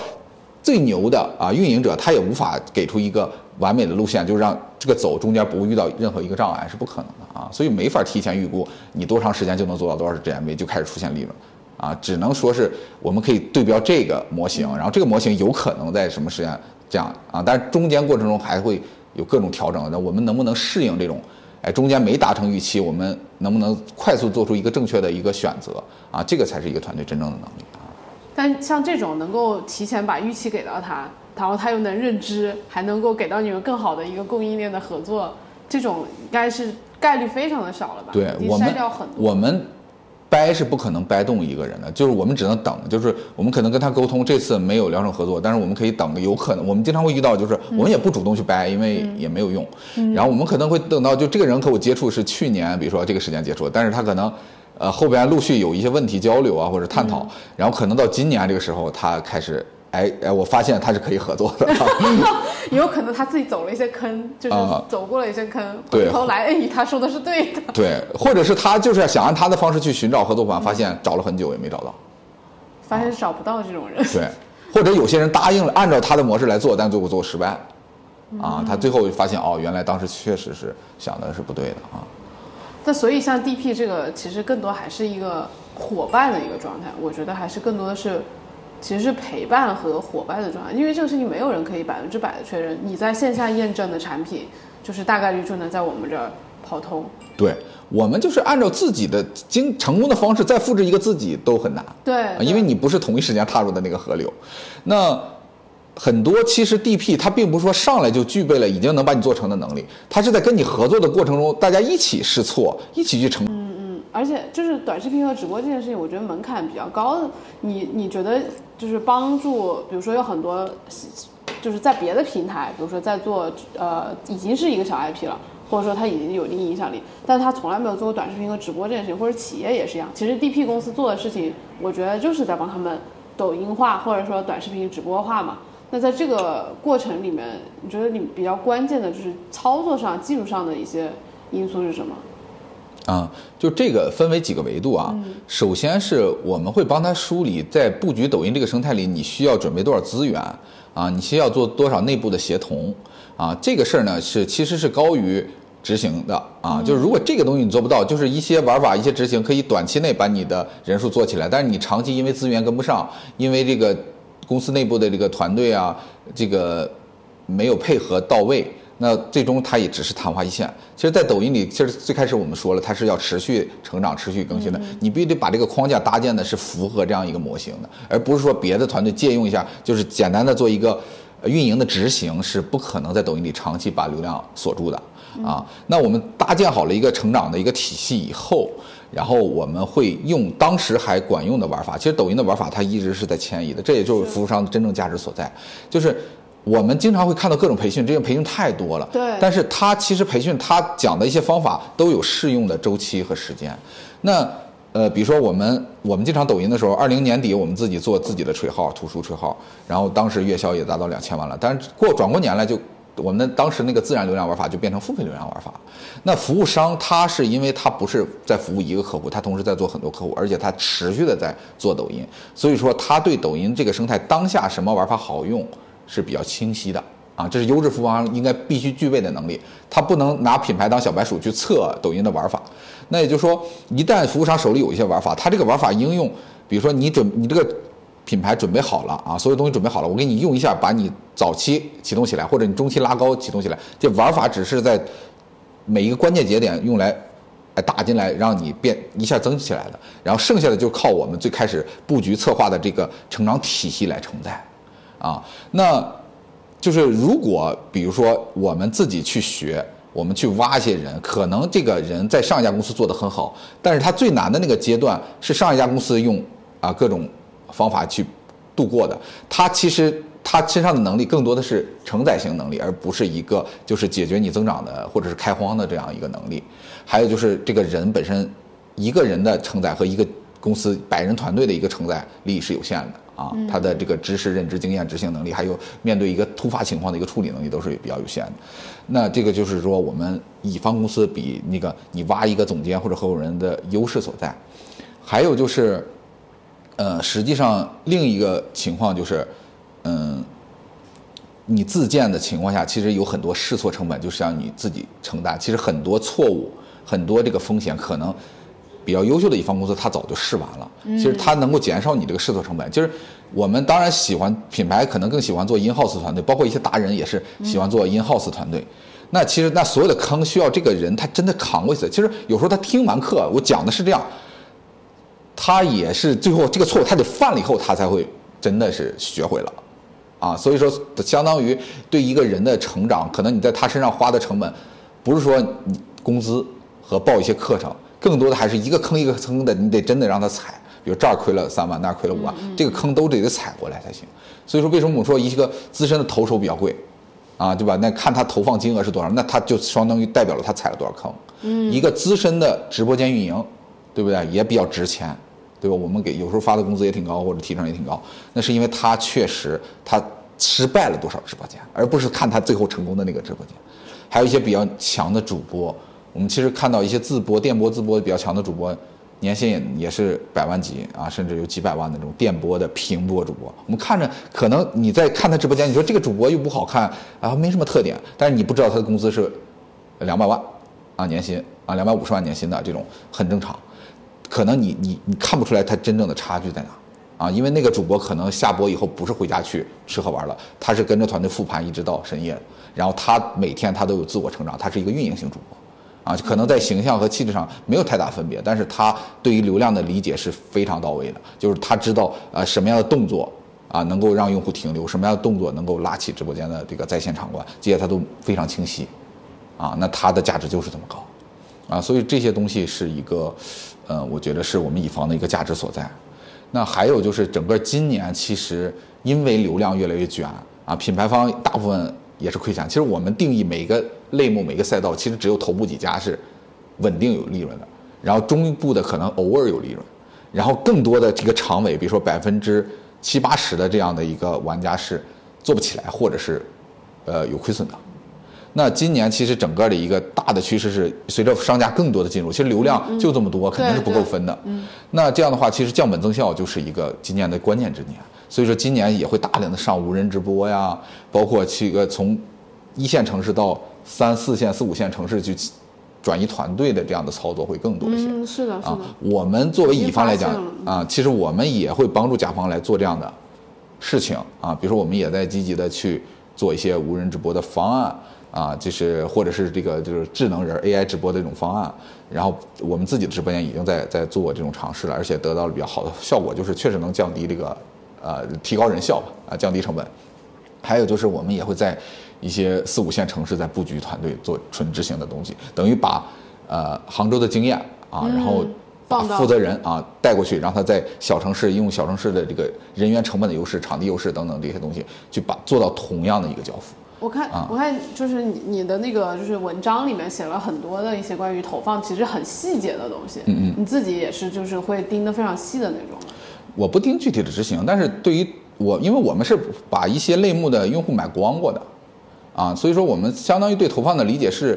Speaker 2: 最牛的啊运营者，他也无法给出一个。完美的路线就让这个走中间不会遇到任何一个障碍是不可能的啊，所以没法提前预估你多长时间就能做到多少 GMV 就开始出现利润，啊，只能说是我们可以对标这个模型，然后这个模型有可能在什么时间这样啊，但是中间过程中还会有各种调整，那我们能不能适应这种，哎，中间没达成预期，我们能不能快速做出一个正确的一个选择啊？这个才是一个团队真正的能力啊。
Speaker 1: 但像这种能够提前把预期给到他。然后他又能认知，还能够给到你们更好的一个供应链的合作，这种应该是概率非常的少了吧？
Speaker 2: 对，我们我们掰是不可能掰动一个人的，就是我们只能等，就是我们可能跟他沟通，这次没有聊成合作，但是我们可以等，有可能我们经常会遇到，就是我们也不主动去掰，因为也没有用。然后我们可能会等到，就这个人和我接触是去年，比如说这个时间接触，但是他可能呃后边陆续有一些问题交流啊或者探讨，然后可能到今年这个时候他开始。哎哎，我发现他是可以合作的。
Speaker 1: 也 有可能他自己走了一些坑，就是走过了一些坑，
Speaker 2: 回
Speaker 1: 头来哎，他说的是对的。
Speaker 2: 对，或者是他就是想按他的方式去寻找合作伙伴，发现找了很久也没找到，
Speaker 1: 发现找不到这种人。
Speaker 2: 对，或者有些人答应了按照他的模式来做，但最后做失败了。啊，他最后发现哦，原来当时确实是想的是不对的啊。
Speaker 1: 那所以像 DP 这个，其实更多还是一个伙伴的一个状态。我觉得还是更多的是，其实是陪伴和伙伴的状态。因为这个事情没有人可以百分之百的确认，你在线下验证的产品，就是大概率就能在我们这儿跑通。
Speaker 2: 对我们就是按照自己的经成功的方式再复制一个自己都很难。
Speaker 1: 对，
Speaker 2: 因为你不是同一时间踏入的那个河流。那。很多其实 DP 它并不是说上来就具备了已经能把你做成的能力，它是在跟你合作的过程中，大家一起试错，一起去成。
Speaker 1: 而且就是短视频和直播这件事情，我觉得门槛比较高。你你觉得就是帮助，比如说有很多就是在别的平台，比如说在做呃已经是一个小 IP 了，或者说他已经有一定影响力，但他从来没有做过短视频和直播这件事情，或者企业也是一样。其实 DP 公司做的事情，我觉得就是在帮他们抖音化或者说短视频直播化嘛。那在这个过程里面，你觉得你比较关键的就是操作上、技术上的一些因素是什么？
Speaker 2: 啊，就这个分为几个维度啊。首先是我们会帮他梳理，在布局抖音这个生态里，你需要准备多少资源啊？你需要做多少内部的协同啊？这个事儿呢是其实是高于执行的啊。就是如果这个东西你做不到，就是一些玩法、一些执行可以短期内把你的人数做起来，但是你长期因为资源跟不上，因为这个。公司内部的这个团队啊，这个没有配合到位，那最终它也只是昙花一现。其实，在抖音里，其实最开始我们说了，它是要持续成长、持续更新的。你必须得把这个框架搭建的是符合这样一个模型的，而不是说别的团队借用一下，就是简单的做一个运营的执行，是不可能在抖音里长期把流量锁住的啊。那我们搭建好了一个成长的一个体系以后。然后我们会用当时还管用的玩法，其实抖音的玩法它一直是在迁移的，这也就是服务商的真正价值所在。就是我们经常会看到各种培训，这些培训太多了，
Speaker 1: 对。
Speaker 2: 但是他其实培训他讲的一些方法都有适用的周期和时间。那呃，比如说我们我们经常抖音的时候，二零年底我们自己做自己的锤号，图书锤号，然后当时月销也达到两千万了，但是过转过年来就。我们当时那个自然流量玩法就变成付费流量玩法。那服务商他是因为他不是在服务一个客户，他同时在做很多客户，而且他持续的在做抖音，所以说他对抖音这个生态当下什么玩法好用是比较清晰的啊，这是优质服务商应该必须具备的能力。他不能拿品牌当小白鼠去测抖音的玩法。那也就是说，一旦服务商手里有一些玩法，他这个玩法应用，比如说你准你这个。品牌准备好了啊，所有东西准备好了，我给你用一下，把你早期启动起来，或者你中期拉高启动起来。这玩法只是在每一个关键节点用来，打进来，让你变一下增起来的。然后剩下的就靠我们最开始布局策划的这个成长体系来承载。啊，那就是如果比如说我们自己去学，我们去挖一些人，可能这个人在上一家公司做得很好，但是他最难的那个阶段是上一家公司用啊各种。方法去度过的，他其实他身上的能力更多的是承载型能力，而不是一个就是解决你增长的或者是开荒的这样一个能力。还有就是这个人本身一个人的承载和一个公司百人团队的一个承载力是有限的啊，他的这个知识、认知、经验、执行能力，还有面对一个突发情况的一个处理能力都是比较有限的。那这个就是说，我们乙方公司比那个你挖一个总监或者合伙人的优势所在。还有就是。呃，实际上另一个情况就是，嗯，你自建的情况下，其实有很多试错成本，就是让你自己承担。其实很多错误，很多这个风险，可能比较优秀的一方公司，他早就试完了。其实它能够减少你这个试错成本。就是我们当然喜欢品牌，可能更喜欢做 in house 团队，包括一些达人也是喜欢做 in house 团队。那其实那所有的坑需要这个人他真的扛过去。其实有时候他听完课，我讲的是这样。他也是最后这个错误，他得犯了以后，他才会真的是学会了，啊，所以说相当于对一个人的成长，可能你在他身上花的成本，不是说你工资和报一些课程，更多的还是一个坑一个坑的，你得真的让他踩，比如这儿亏了三万，那儿亏了五万，这个坑都得得踩过来才行。所以说为什么我们说一个资深的投手比较贵，啊，对吧？那看他投放金额是多少，那他就相当于代表了他踩了多少坑。嗯，一个资深的直播间运营，对不对？也比较值钱。对吧？我们给有时候发的工资也挺高，或者提成也挺高，那是因为他确实他失败了多少直播间，而不是看他最后成功的那个直播间。还有一些比较强的主播，我们其实看到一些自播、电播自播比较强的主播，年薪也也是百万级啊，甚至有几百万的这种电播的平播主播。我们看着可能你在看他直播间，你说这个主播又不好看，啊没什么特点，但是你不知道他的工资是两百万啊年薪啊两百五十万年薪的这种很正常，可能你你你看不出来他真正的差距在哪啊，因为那个主播可能下播以后不是回家去吃喝玩乐，他是跟着团队复盘一直到深夜。然后他每天他都有自我成长，他是一个运营型主播，啊，可能在形象和气质上没有太大分别，但是他对于流量的理解是非常到位的，就是他知道呃什么样的动作啊能够让用户停留，什么样的动作能够拉起直播间的这个在线场观，这些他都非常清晰，啊，那他的价值就是这么高，啊，所以这些东西是一个，呃，我觉得是我们乙方的一个价值所在。那还有就是整个今年其实因为流量越来越卷啊，品牌方大部分。也是亏钱。其实我们定义每个类目、每个赛道，其实只有头部几家是稳定有利润的，然后中部的可能偶尔有利润，然后更多的这个长尾，比如说百分之七八十的这样的一个玩家是做不起来，或者是呃有亏损的。那今年其实整个的一个大的趋势是，随着商家更多的进入，其实流量就这么多，肯定是不够分的。那这样的话，其实降本增效就是一个今年的关键之年。所以说今年也会大量的上无人直播呀，包括去个从一线城市到三四线、四五线城市去转移团队的这样的操作会更多一些。
Speaker 1: 嗯，是的，是的。
Speaker 2: 我们作为乙方来讲啊，其实我们也会帮助甲方来做这样的事情啊，比如说我们也在积极的去做一些无人直播的方案啊，就是或者是这个就是智能人 AI 直播的这种方案，然后我们自己的直播间已经在在做这种尝试了，而且得到了比较好的效果，就是确实能降低这个。呃，提高人效吧，啊，降低成本。还有就是，我们也会在一些四五线城市在布局团队做纯执行的东西，等于把呃杭州的经验啊，然后把负责人啊带过去，让他在小城市用小城市的这个人员成本的优势、场地优势等等这些东西，去把做到同样的一个交付。
Speaker 1: 我看，我看就是你你的那个就是文章里面写了很多的一些关于投放，其实很细节的东西。
Speaker 2: 嗯嗯，
Speaker 1: 你自己也是就是会盯得非常细的那种。
Speaker 2: 我不盯具体的执行，但是对于我，因为我们是把一些类目的用户买光过的，啊，所以说我们相当于对投放的理解是，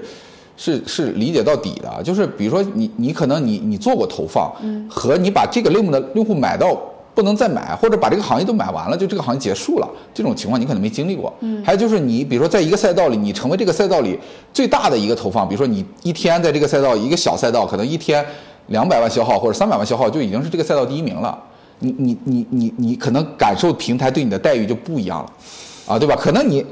Speaker 2: 是是理解到底的。就是比如说你你可能你你做过投放，和你把这个类目的用户买到不能再买，或者把这个行业都买完了，就这个行业结束了，这种情况你可能没经历过。
Speaker 1: 嗯，
Speaker 2: 还有就是你比如说在一个赛道里，你成为这个赛道里最大的一个投放，比如说你一天在这个赛道一个小赛道，可能一天两百万消耗或者三百万消耗，就已经是这个赛道第一名了。你你你你你可能感受平台对你的待遇就不一样了，啊，对吧？可能你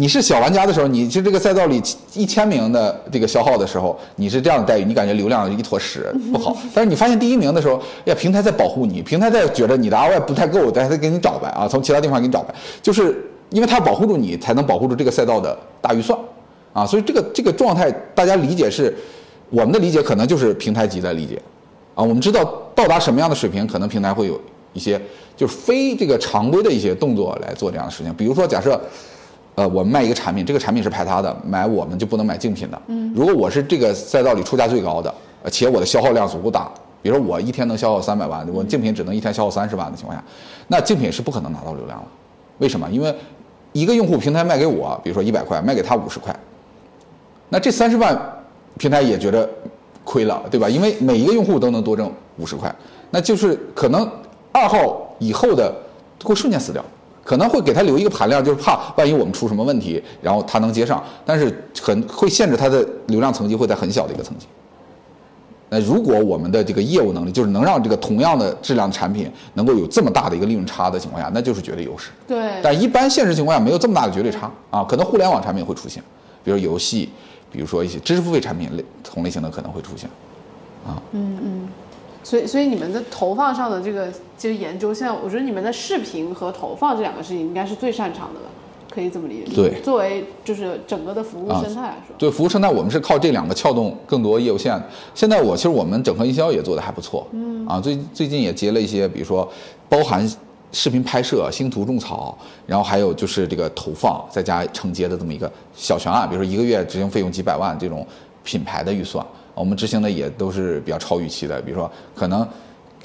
Speaker 2: 你是小玩家的时候，你是这个赛道里一千名的这个消耗的时候，你是这样的待遇，你感觉流量一坨屎不好。但是你发现第一名的时候，呀，平台在保护你，平台在觉得你的 ROI 不太够，但是给你找呗啊，从其他地方给你找呗，就是因为它保护住你，才能保护住这个赛道的大预算，啊，所以这个这个状态大家理解是，我们的理解可能就是平台级的理解，啊，我们知道到达什么样的水平，可能平台会有。一些就是非这个常规的一些动作来做这样的事情，比如说假设，呃，我们卖一个产品，这个产品是排他的，买我们就不能买竞品的。
Speaker 1: 嗯，
Speaker 2: 如果我是这个赛道里出价最高的，且我的消耗量足够大，比如说我一天能消耗三百万，我竞品只能一天消耗三十万的情况下，那竞品是不可能拿到流量了。为什么？因为一个用户平台卖给我，比如说一百块，卖给他五十块，那这三十万平台也觉得亏了，对吧？因为每一个用户都能多挣五十块，那就是可能。二号以后的会瞬间死掉，可能会给他留一个盘量，就是怕万一我们出什么问题，然后他能接上，但是很会限制他的流量层级会在很小的一个层级。那如果我们的这个业务能力就是能让这个同样的质量的产品能够有这么大的一个利润差的情况下，那就是绝对优势。
Speaker 1: 对。
Speaker 2: 但一般现实情况下没有这么大的绝对差啊，可能互联网产品会出现，比如游戏，比如说一些知识付费产品类同类型的可能会出现，啊。
Speaker 1: 嗯嗯。所以，所以你们的投放上的这个这个研究，现在我觉得你们的视频和投放这两个事情应该是最擅长的了，可以这么理解。
Speaker 2: 对，
Speaker 1: 作为就是整个的服务生态来说，
Speaker 2: 对服务生态，我们是靠这两个撬动更多业务线。现在我其实我们整合营销也做得还不错，
Speaker 1: 嗯
Speaker 2: 啊，最最近也接了一些，比如说包含视频拍摄、星图种草，然后还有就是这个投放再加承接的这么一个小全案，比如说一个月执行费用几百万这种品牌的预算。我们执行的也都是比较超预期的，比如说可能，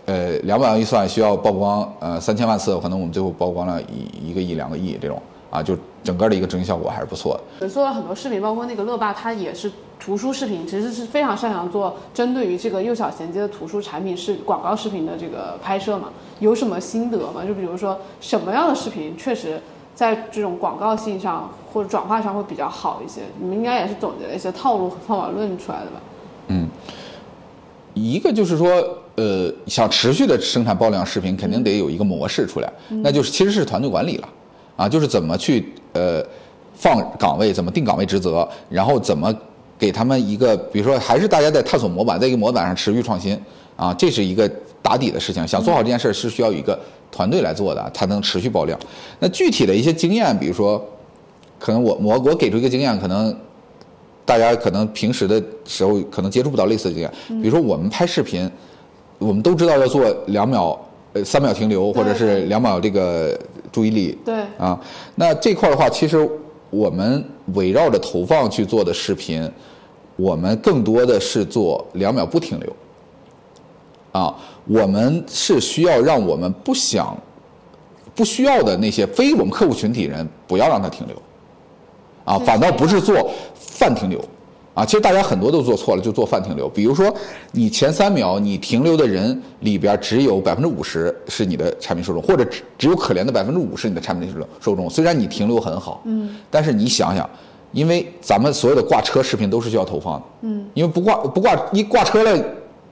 Speaker 2: 呃两百万预算需要曝光呃三千万次，可能我们最后曝光了一一个亿、两个亿这种啊，就整个的一个执行效果还是不错
Speaker 1: 的。做了很多视频，包括那个乐霸，它也是图书视频，其实是非常擅长做针对于这个幼小衔接的图书产品是广告视频的这个拍摄嘛。有什么心得吗？就比如说什么样的视频确实在这种广告性上或者转化上会比较好一些？你们应该也是总结了一些套路和方法论出来的吧？
Speaker 2: 嗯，一个就是说，呃，想持续的生产爆量视频，肯定得有一个模式出来，那就是其实是团队管理了，啊，就是怎么去呃放岗位，怎么定岗位职责，然后怎么给他们一个，比如说还是大家在探索模板，在一个模板上持续创新，啊，这是一个。打底的事情，想做好这件事儿是需要一个团队来做的，才能持续爆量。那具体的一些经验，比如说，可能我我我给出一个经验，可能大家可能平时的时候可能接触不到类似的经验。比如说我们拍视频，我们都知道要做两秒呃三秒停留，或者是两秒这个注意力。
Speaker 1: 对。
Speaker 2: 啊，那这块的话，其实我们围绕着投放去做的视频，我们更多的是做两秒不停留。啊，我们是需要让我们不想、不需要的那些非我们客户群体人不要让他停留，啊，反倒不是做泛停留，啊，其实大家很多都做错了，就做泛停留。比如说，你前三秒你停留的人里边只有百分之五十是你的产品受众，或者只只有可怜的百分之五是你的产品受众受众。虽然你停留很好，嗯，但是你想想，因为咱们所有的挂车视频都是需要投放的，嗯，因为不挂不挂一挂车了。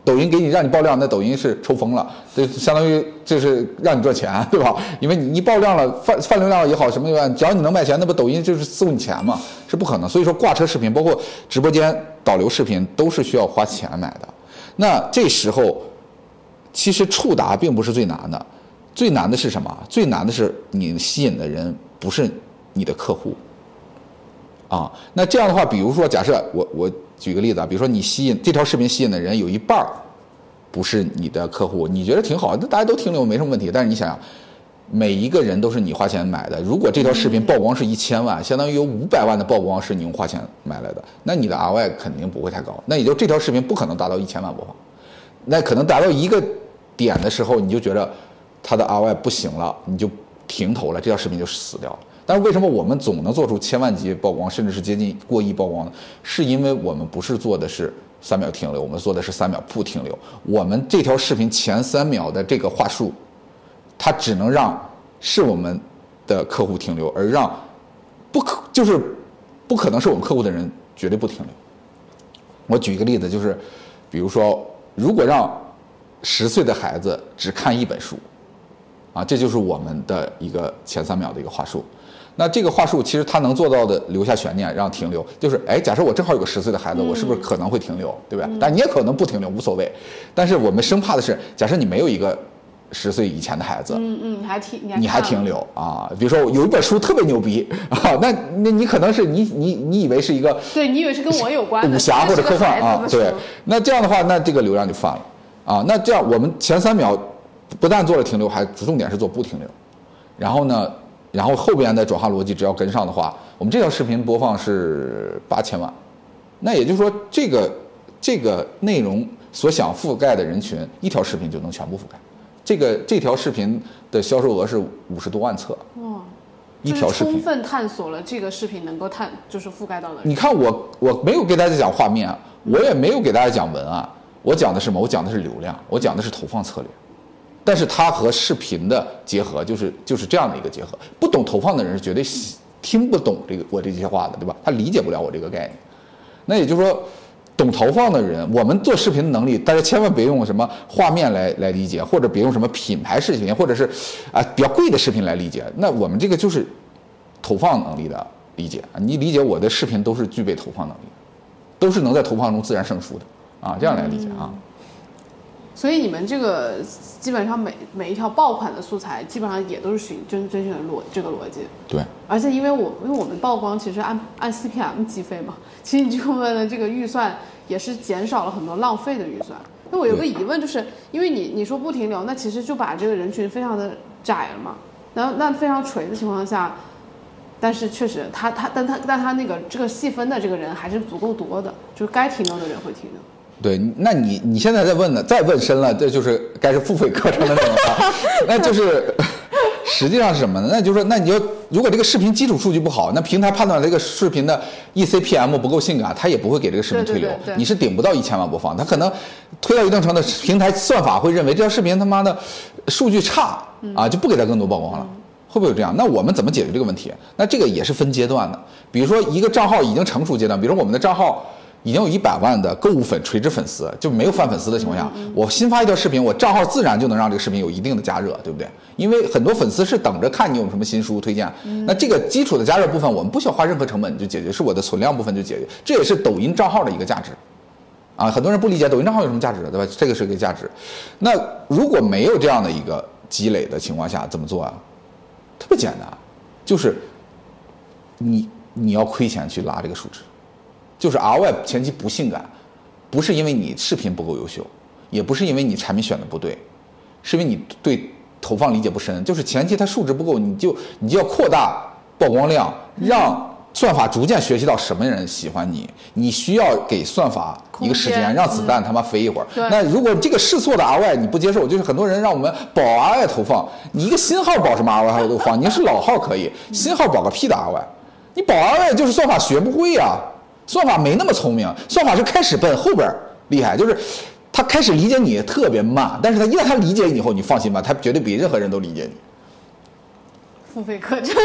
Speaker 2: 抖音给你让你爆量，那抖音是抽风了，这相当于就是让你赚钱，对吧？因为你你爆量了，泛泛流量也好，什么也好，只要你能卖钱，那不抖音就是送你钱嘛？是不可能。所以说挂车视频，包括直播间导流视频，都是需要花钱买的。那这时候，其实触达并不是最难的，最难的是什么？最难的是你吸引的人不是你的客户。啊，那这样的话，比如说假设我我。举个例子啊，比如说你吸引这条视频吸引的人有一半儿不是你的客户，你觉得挺好，那大家都停留没什么问题。但是你想想，每一个人都是你花钱买的，如果这条视频曝光是一千万，相当于有五百万的曝光是你用花钱买来的，那你的 ROI 肯定不会太高。那也就这条视频不可能达到一千万播放，那可能达到一个点的时候，你就觉得它的 ROI 不行了，你就停投了，这条视频就死掉了。但是为什么我们总能做出千万级曝光，甚至是接近过亿曝光呢？是因为我们不是做的是三秒停留，我们做的是三秒不停留。我们这条视频前三秒的这个话术，它只能让是我们的客户停留，而让不可就是不可能是我们客户的人绝对不停留。我举一个例子，就是比如说，如果让十岁的孩子只看一本书，啊，这就是我们的一个前三秒的一个话术。那这个话术其实他能做到的留下悬念，让停留，就是哎，假设我正好有个十岁的孩子，我是不是可能会停留，对不对？但你也可能不停留，无所谓。但是我们生怕的是，假设你没有一个十岁以前的孩子，
Speaker 1: 嗯嗯，你还停，
Speaker 2: 你还停留啊？比如说有一本书特别牛逼啊，那那你可能是你你你以为是一个，
Speaker 1: 对你以为是跟我有关
Speaker 2: 武侠或者科幻啊？对，那这样的话，那这个流量就泛了啊。那这样我们前三秒不但做了停留，还重点是做不停留，然后呢？然后后边的转化逻辑只要跟上的话，我们这条视频播放是八千万，那也就是说，这个这个内容所想覆盖的人群，一条视频就能全部覆盖。这个这条视频的销售额是五十多万册。哇，一条视频
Speaker 1: 充分探索了这个视频能够探就是覆盖到的。
Speaker 2: 你看我我没有给大家讲画面，我也没有给大家讲文案，我讲的是什么？我讲的是流量，我讲的是投放策略。但是它和视频的结合就是就是这样的一个结合，不懂投放的人是绝对听不懂这个我这些话的，对吧？他理解不了我这个概念。那也就是说，懂投放的人，我们做视频的能力，大家千万别用什么画面来来理解，或者别用什么品牌视频，或者是啊比较贵的视频来理解。那我们这个就是投放能力的理解啊，你理解我的视频都是具备投放能力，都是能在投放中自然胜出的啊，这样来理解啊。
Speaker 1: 所以你们这个基本上每每一条爆款的素材，基本上也都是循遵遵循的逻这个逻辑。
Speaker 2: 对。
Speaker 1: 而且因为我因为我们曝光其实按按 CPM 计费嘛，其实你这部分的这个预算也是减少了很多浪费的预算。那我有个疑问，就是因为你你说不停留，那其实就把这个人群非常的窄了嘛。然后那非常垂的情况下，但是确实他他但他但他那个这个细分的这个人还是足够多的，就是该停留的人会停留。
Speaker 2: 对，那你你现在在问呢，再问深了，这就是该是付费课程的内容了。那就是实际上是什么呢？那就是说，那你就如果这个视频基础数据不好，那平台判断这个视频的 eCPM 不够性感，它也不会给这个视频推流。你是顶不到一千万播放，它可能推到一定程度，平台算法会认为这条视频他妈的数据差啊，就不给它更多曝光了。会不会有这样？那我们怎么解决这个问题？那这个也是分阶段的。比如说一个账号已经成熟阶段，比如说我们的账号。已经有一百万的购物粉垂直粉丝，就没有泛粉丝的情况下，我新发一条视频，我账号自然就能让这个视频有一定的加热，对不对？因为很多粉丝是等着看你有什么新书推荐。那这个基础的加热部分，我们不需要花任何成本就解决，是我的存量部分就解决。这也是抖音账号的一个价值，啊，很多人不理解抖音账号有什么价值，对吧？这个是一个价值。那如果没有这样的一个积累的情况下，怎么做啊？特别简单，就是你你要亏钱去拉这个数值。就是 RY 前期不性感，不是因为你视频不够优秀，也不是因为你产品选的不对，是因为你对投放理解不深。就是前期它数值不够，你就你就要扩大曝光量，让算法逐渐学习到什么人喜欢你。你需要给算法一个时间，让子弹他妈飞一会儿。那如果这个试错的 RY 你不接受，就是很多人让我们保 RY 投放，你一个新号保什么 RY 投放？你是老号可以，新号保个屁的 RY，你保 RY 就是算法学不会呀。算法没那么聪明，算法是开始笨，后边厉害，就是他开始理解你特别慢，但是他一旦他理解你以后，你放心吧，他绝对比任何人都理解你。
Speaker 1: 付费课程，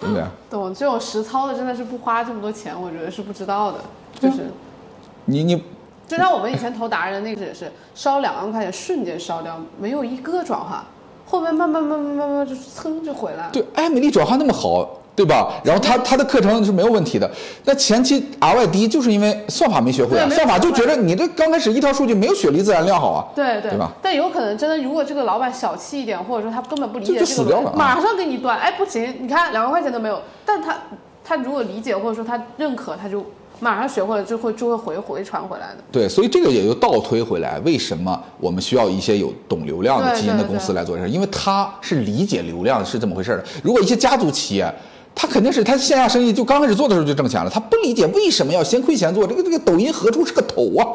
Speaker 2: 对不对？
Speaker 1: 懂这种实操的真的是不花这么多钱，我觉得是不知道的，就是
Speaker 2: 你你，
Speaker 1: 就像我们以前投达人那个也是烧两万块钱瞬间烧掉，没有一个转化，后面慢慢慢慢慢慢就噌就回来了。
Speaker 2: 对，艾米丽转化那么好。对吧？然后他他的课程是没有问题的。那前期 R Y D，就是因为算法没学会啊，算法就觉得你这刚开始一条数据没有雪梨自然量好啊。
Speaker 1: 对对，
Speaker 2: 对吧？
Speaker 1: 但有可能真的，如果这个老板小气一点，或者说他根本不理解
Speaker 2: 这个，
Speaker 1: 马上给你断。哎，不行，你看两万块钱都没有。但他他如果理解或者说他认可，他就马上学会了，就会就会回回传回来的。
Speaker 2: 对，所以这个也就倒推回来，为什么我们需要一些有懂流量的基因的公司来做这事？因为他是理解流量是这么回事的。如果一些家族企业。他肯定是他线下生意就刚开始做的时候就挣钱了，他不理解为什么要先亏钱做这个这个抖音何处是个头啊？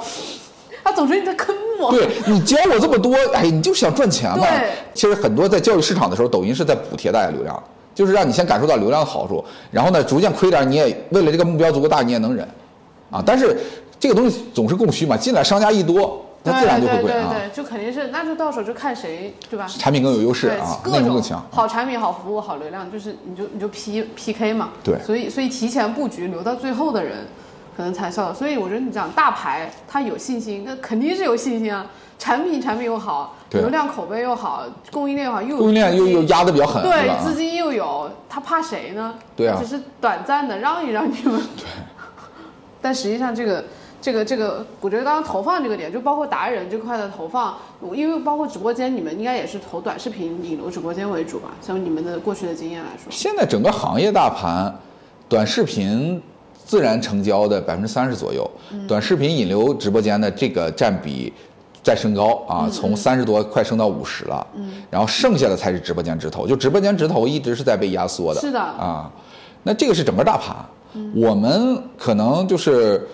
Speaker 1: 他总说你在坑我。
Speaker 2: 对你教我这么多，哎，你就想赚钱嘛？其实很多在教育市场的时候，抖音是在补贴大家流量，就是让你先感受到流量的好处，然后呢，逐渐亏点，你也为了这个目标足够大，你也能忍啊。但是这个东西总是供需嘛，进来商家一多。它自然就会贵
Speaker 1: 啊，就肯定是，那就到手就看谁，对吧？
Speaker 2: 产品更有优势啊，各种更强。
Speaker 1: 好产品、好服务、好流量，就是你就你就 P P K 嘛。
Speaker 2: 对。
Speaker 1: 所以所以提前布局，留到最后的人，可能才效。所以我觉得你讲大牌，他有信心，那肯定是有信心啊。产品产品又好，流量口碑又好，供应链又好，又
Speaker 2: 供应链又又压的比较狠，
Speaker 1: 对，资金又有，他怕谁呢？
Speaker 2: 对啊。
Speaker 1: 只是短暂的让一让你们。
Speaker 2: 对。
Speaker 1: 但实际上这个。这个这个，我觉得刚刚投放这个点，就包括达人这块的投放，因为包括直播间，你们应该也是投短视频引流直播间为主吧？像你们的过去的经验来说，
Speaker 2: 现在整个行业大盘，短视频自然成交的百分之三十左右，短视频引流直播间的这个占比在升高啊，从三十多快升到五十了，嗯，然后剩下的才是直播间直投，就直播间直投一直是在被压缩的，
Speaker 1: 是的
Speaker 2: 啊，那这个是整个大盘，我们可能就是。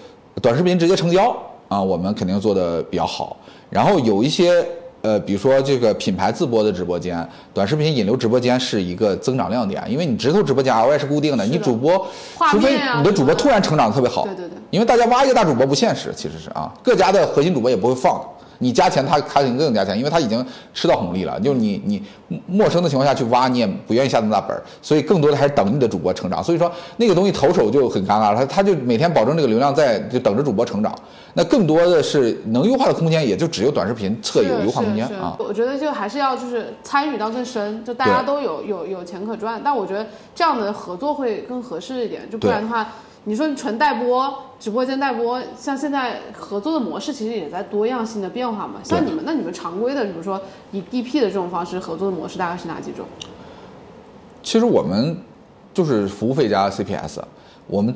Speaker 2: 短视频直接成交啊，我们肯定做的比较好。然后有一些呃，比如说这个品牌自播的直播间，短视频引流直播间是一个增长亮点，因为你直投直播间 ROI 是固定的，你主播除非你的主播突然成长的特别好，
Speaker 1: 对对对，
Speaker 2: 因为大家挖一个大主播不现实，其实是啊，各家的核心主播也不会放。你加钱，他他肯定更加钱，因为他已经吃到红利了。就是你你陌生的情况下去挖，你也不愿意下那么大本儿，所以更多的还是等你的主播成长。所以说那个东西投手就很尴尬了，他他就每天保证这个流量在，就等着主播成长。那更多的是能优化的空间，也就只有短视频侧有优化空间啊。
Speaker 1: 我觉得就还是要就是参与到更深，就大家都有有有钱可赚。但我觉得这样的合作会更合适一点，就不然的话。你说纯带播，直播间带播，像现在合作的模式其实也在多样性的变化嘛。像你们，那你们常规的，比如说以 DP 的这种方式合作的模式，大概是哪几种？
Speaker 2: 其实我们就是服务费加 CPS。我们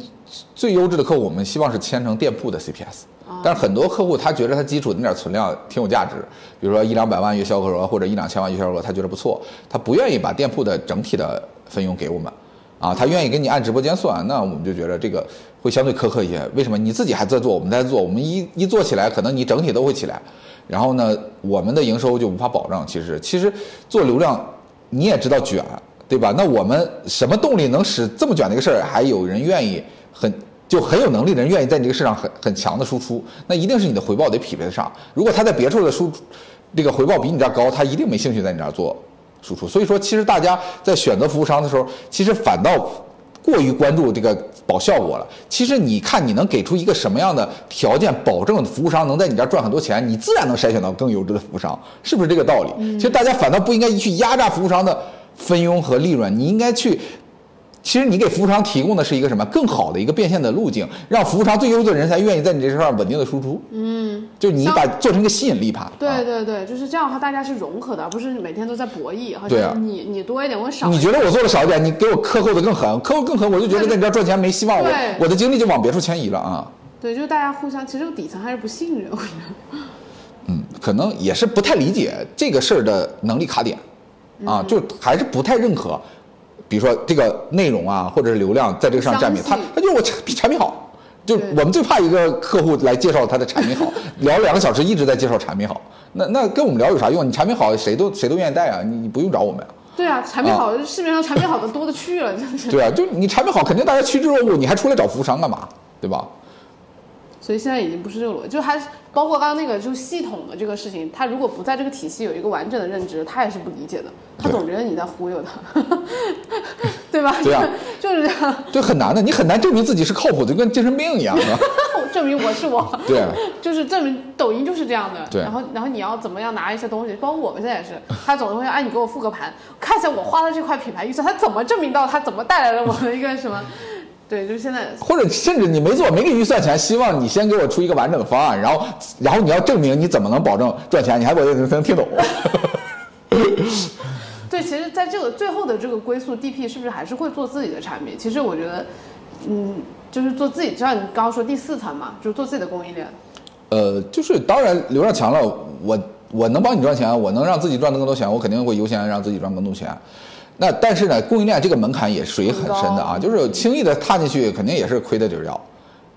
Speaker 2: 最优质的客户，我们希望是签成店铺的 CPS。但是很多客户他觉得他基础那点存量挺有价值，比如说一两百万月销售额或者一两千万月销售额，他觉得不错，他不愿意把店铺的整体的费用给我们。啊，他愿意给你按直播间算，那我们就觉得这个会相对苛刻一些。为什么？你自己还在做，我们在做，我们一一做起来，可能你整体都会起来。然后呢，我们的营收就无法保障。其实，其实做流量你也知道卷，对吧？那我们什么动力能使这么卷的一个事儿还有人愿意很就很有能力的人愿意在你这个市场很很强的输出？那一定是你的回报得匹配得上。如果他在别处的输这个回报比你这儿高，他一定没兴趣在你这儿做。输出，所以说其实大家在选择服务商的时候，其实反倒过于关注这个保效果了。其实你看你能给出一个什么样的条件，保证服务商能在你这儿赚很多钱，你自然能筛选到更优质的服务商，是不是这个道理？其实大家反倒不应该去压榨服务商的分佣和利润，你应该去。其实你给服务商提供的是一个什么更好的一个变现的路径，让服务商最优秀的人才愿意在你这上稳定的输出。
Speaker 1: 嗯，
Speaker 2: 就你把做成一个吸引力盘。
Speaker 1: 对对对，就是这样的话，大家是融合的，而不是每天都在博弈。
Speaker 2: 对啊，
Speaker 1: 你你多一点，我少。
Speaker 2: 你觉得我做的少一点，你给我克扣的更狠，克扣更狠，我就觉得在你这赚钱没希望，我我的精力就往别处迁移了啊。
Speaker 1: 对，就是大家互相，其实底层还是不信任。我觉得。
Speaker 2: 嗯，可能也是不太理解这个事儿的能力卡点，啊，就还是不太认可。比如说这个内容啊，或者是流量，在这个上占比，他他就是我产比产品好，就我们最怕一个客户来介绍他的产品好，聊两个小时一直在介绍产品好，那那跟我们聊有啥用？你产品好，谁都谁都愿意带啊，你你不用找我们。
Speaker 1: 对啊，产品好，市面上产品好的多的去了，真是。
Speaker 2: 对啊，就你产品好，肯定大家趋之若鹜，你还出来找服务商干嘛？对吧？
Speaker 1: 所以现在已经不是这个逻辑，就还是包括刚刚那个，就系统的这个事情，他如果不在这个体系有一个完整的认知，他也是不理解的，他总觉得你在忽悠他，对吧？
Speaker 2: 对啊，
Speaker 1: 就是这样。
Speaker 2: 对，很难的，你很难证明自己是靠谱的，就跟精神病一样 的。
Speaker 1: 证明我是我。
Speaker 2: 对。
Speaker 1: 就是证明抖音就是这样的。
Speaker 2: 对。
Speaker 1: 然后，然后你要怎么样拿一些东西，包括我们现在也是，他总是会哎，你给我复个盘，看一下我花的这块品牌预算，他怎么证明到他怎么带来了我的一个什么？对，就是现在，
Speaker 2: 或者甚至你没做，没给预算钱，希望你先给我出一个完整的方案，然后，然后你要证明你怎么能保证赚钱，你还我能能听懂。
Speaker 1: 对，其实，在这个最后的这个归宿，DP 是不是还是会做自己的产品？其实我觉得，嗯，就是做自己，就像你刚刚说第四层嘛，就是做自己的供应链。
Speaker 2: 呃，就是当然流量强了，我我能帮你赚钱，我能让自己赚更多钱，我肯定会优先让自己赚更多钱。那但是呢，供应链这个门槛也属于很深的啊，就是轻易的踏进去肯定也是亏的底儿掉，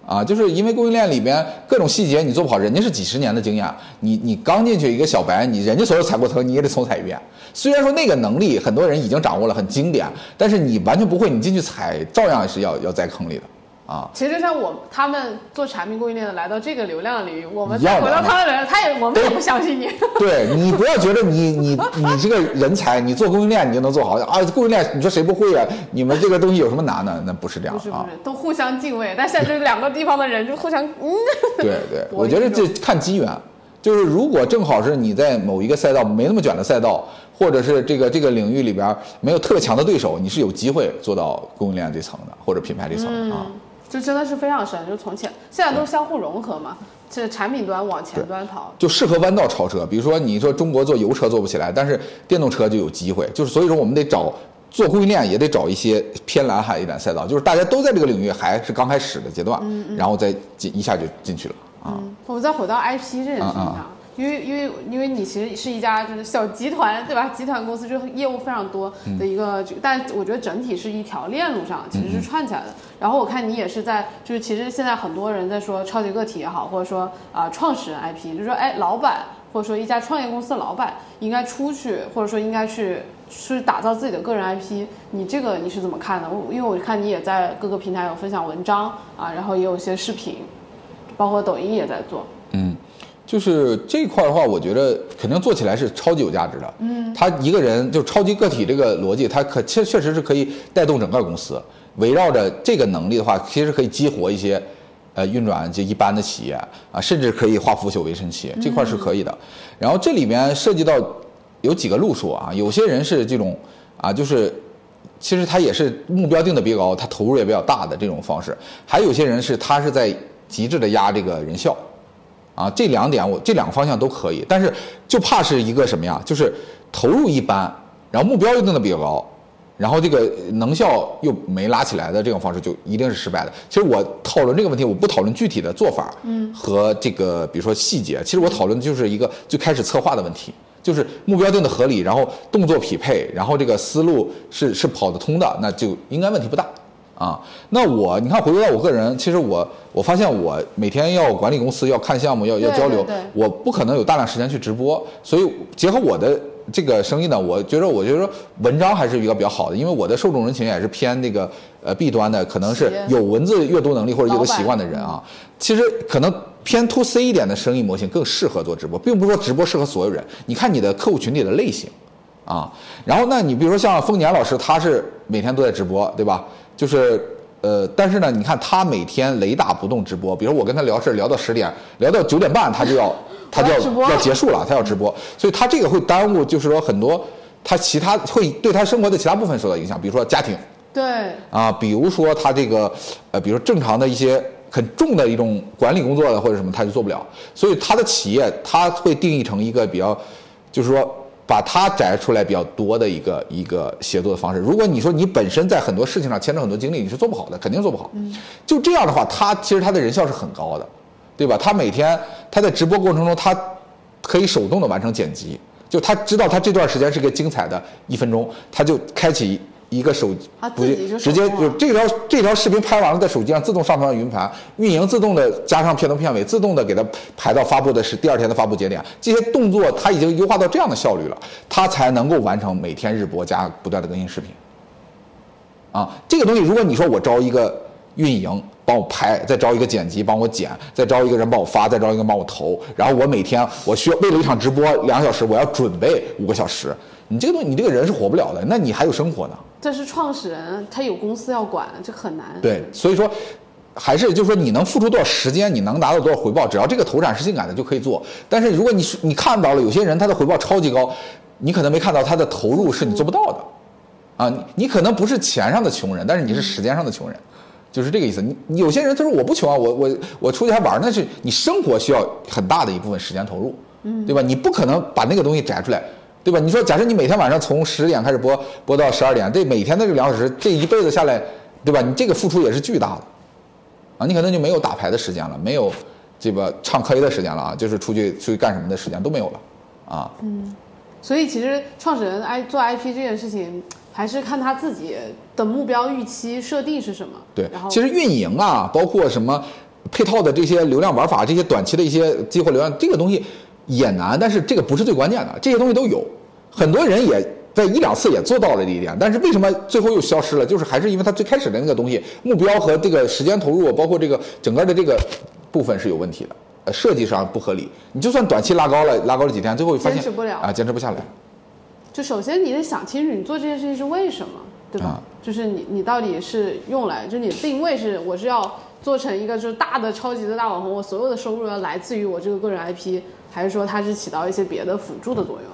Speaker 2: 啊，就是因为供应链里边各种细节你做不好，人家是几十年的经验，你你刚进去一个小白，你人家所有踩过坑你也得重踩一遍。虽然说那个能力很多人已经掌握了，很经典，但是你完全不会，你进去踩照样是要要栽坑里的。啊，
Speaker 1: 其实像我他们做产品供应链的来到这个流量领域，我们再回到他的流量，他也我们也不相信你。
Speaker 2: 对 你不要觉得你你你这个人才，你做供应链你就能做好啊？供应链你说谁不会啊？你们这个东西有什么难的？那不是这样
Speaker 1: 啊，不是不是，都互相敬畏。但现在这两个地方的人就互相嗯。
Speaker 2: 对对，我觉得这看机缘，就是如果正好是你在某一个赛道没那么卷的赛道，或者是这个这个领域里边没有特别强的对手，你是有机会做到供应链这层的，或者品牌这层啊。
Speaker 1: 就真的是非常深，就从前现在都相互融合嘛，这产品端往前端跑，
Speaker 2: 就适合弯道超车。比如说你说中国做油车做不起来，但是电动车就有机会。就是所以说我们得找做供应链也得找一些偏蓝海一点赛道，就是大家都在这个领域还是刚开始的阶段，然后再进一下就进去了啊。
Speaker 1: 我们再回到 IP 这件事情上。因为因为因为你其实是一家就是小集团，对吧？集团公司就业务非常多的一个，但我觉得整体是一条链路上其实是串起来的。然后我看你也是在，就是其实现在很多人在说超级个体也好，或者说啊创始人 IP，就是说哎老板或者说一家创业公司的老板应该出去，或者说应该去去打造自己的个人 IP。你这个你是怎么看的？我因为我看你也在各个平台有分享文章啊，然后也有一些视频，包括抖音也在做。
Speaker 2: 嗯。就是这块的话，我觉得肯定做起来是超级有价值的。
Speaker 1: 嗯，
Speaker 2: 他一个人就超级个体这个逻辑，他可确确实是可以带动整个公司。围绕着这个能力的话，其实可以激活一些，呃，运转就一般的企业啊，甚至可以化腐朽为神奇，这块是可以的。然后这里面涉及到有几个路数啊，有些人是这种啊，就是其实他也是目标定的比较高，他投入也比较大的这种方式。还有些人是他是在极致的压这个人效。啊，这两点我这两个方向都可以，但是就怕是一个什么呀？就是投入一般，然后目标又定的比较高，然后这个能效又没拉起来的这种方式，就一定是失败的。其实我讨论这个问题，我不讨论具体的做法，
Speaker 1: 嗯，
Speaker 2: 和这个比如说细节，其实我讨论的就是一个最开始策划的问题。就是目标定的合理，然后动作匹配，然后这个思路是是跑得通的，那就应该问题不大啊。那我你看回归到我个人，其实我我发现我每天要管理公司，要看项目，要要交流，我不可能有大量时间去直播，所以结合我的。这个生意呢，我觉得，我觉得文章还是一个比较好的，因为我的受众人群也是偏那个呃 B 端的，可能是有文字阅读能力或者阅读习惯的人啊。其实可能偏 To C 一点的生意模型更适合做直播，并不是说直播适合所有人。你看你的客户群体的类型啊，然后那你比如说像丰年老师，他是每天都在直播，对吧？就是呃，但是呢，你看他每天雷打不动直播，比如我跟他聊事聊到十点，聊到九点半他就要。他就要要结束了，他要直播，所以他这个会耽误，就是说很多他其他会对他生活的其他部分受到影响，比如说家庭，
Speaker 1: 对
Speaker 2: 啊，比如说他这个呃，比如正常的一些很重的一种管理工作的或者什么，他就做不了，所以他的企业他会定义成一个比较，就是说把他摘出来比较多的一个一个协作的方式。如果你说你本身在很多事情上牵扯很多精力，你是做不好的，肯定做不好。嗯，就这样的话，他其实他的人效是很高的。对吧？他每天他在直播过程中，他可以手动的完成剪辑。就他知道他这段时间是个精彩的一分钟，他就开启一个手，直接就这条这条视频拍完了，在手机上自动上传到云盘，运营自动的加上片头片尾，自动的给他排到发布的是第二天的发布节点。这些动作他已经优化到这样的效率了，他才能够完成每天日播加不断的更新视频。啊，这个东西如果你说我招一个运营。帮我拍，再招一个剪辑帮我剪，再招一个人帮我发，再招一个帮我投。然后我每天我需要为了一场直播两小时，我要准备五个小时。你这个东西，你这个人是活不了的。那你还有生活呢？
Speaker 1: 这是创始人，他有公司要管，这很难。
Speaker 2: 对，所以说还是就是说你能付出多少时间，你能拿到多少回报，只要这个投产是性感的就可以做。但是如果你是你看到了有些人他的回报超级高，你可能没看到他的投入是你做不到的。啊，你可能不是钱上的穷人，但是你是时间上的穷人。就是这个意思。你有些人他说我不穷啊，我我我出去还玩，那是你生活需要很大的一部分时间投入，嗯，对吧？你不可能把那个东西摘出来，对吧？你说假设你每天晚上从十点开始播播到十二点，这每天的这两小时，这一辈子下来，对吧？你这个付出也是巨大的，啊，你可能就没有打牌的时间了，没有这个唱 K 的时间了啊，就是出去出去干什么的时间都没有了，啊，
Speaker 1: 嗯，所以其实创始人 I 做 IP 这件事情。还是看他自己的目标预期设定是什么。
Speaker 2: 对，
Speaker 1: 然后
Speaker 2: 其实运营啊，包括什么配套的这些流量玩法，这些短期的一些激活流量，这个东西也难，但是这个不是最关键的，这些东西都有，很多人也在一两次也做到了这一点，但是为什么最后又消失了？就是还是因为他最开始的那个东西目标和这个时间投入，包括这个整个的这个部分是有问题的，呃，设计上不合理。你就算短期拉高了，拉高了几天，最后发现
Speaker 1: 坚持不了
Speaker 2: 啊，坚持不下来。
Speaker 1: 就首先你得想清楚，你做这件事情是为什么，对吧？就是你你到底是用来，就你定位是我是要做成一个就是大的超级的大网红，我所有的收入要来自于我这个个人 IP，还是说它是起到一些别的辅助的作用？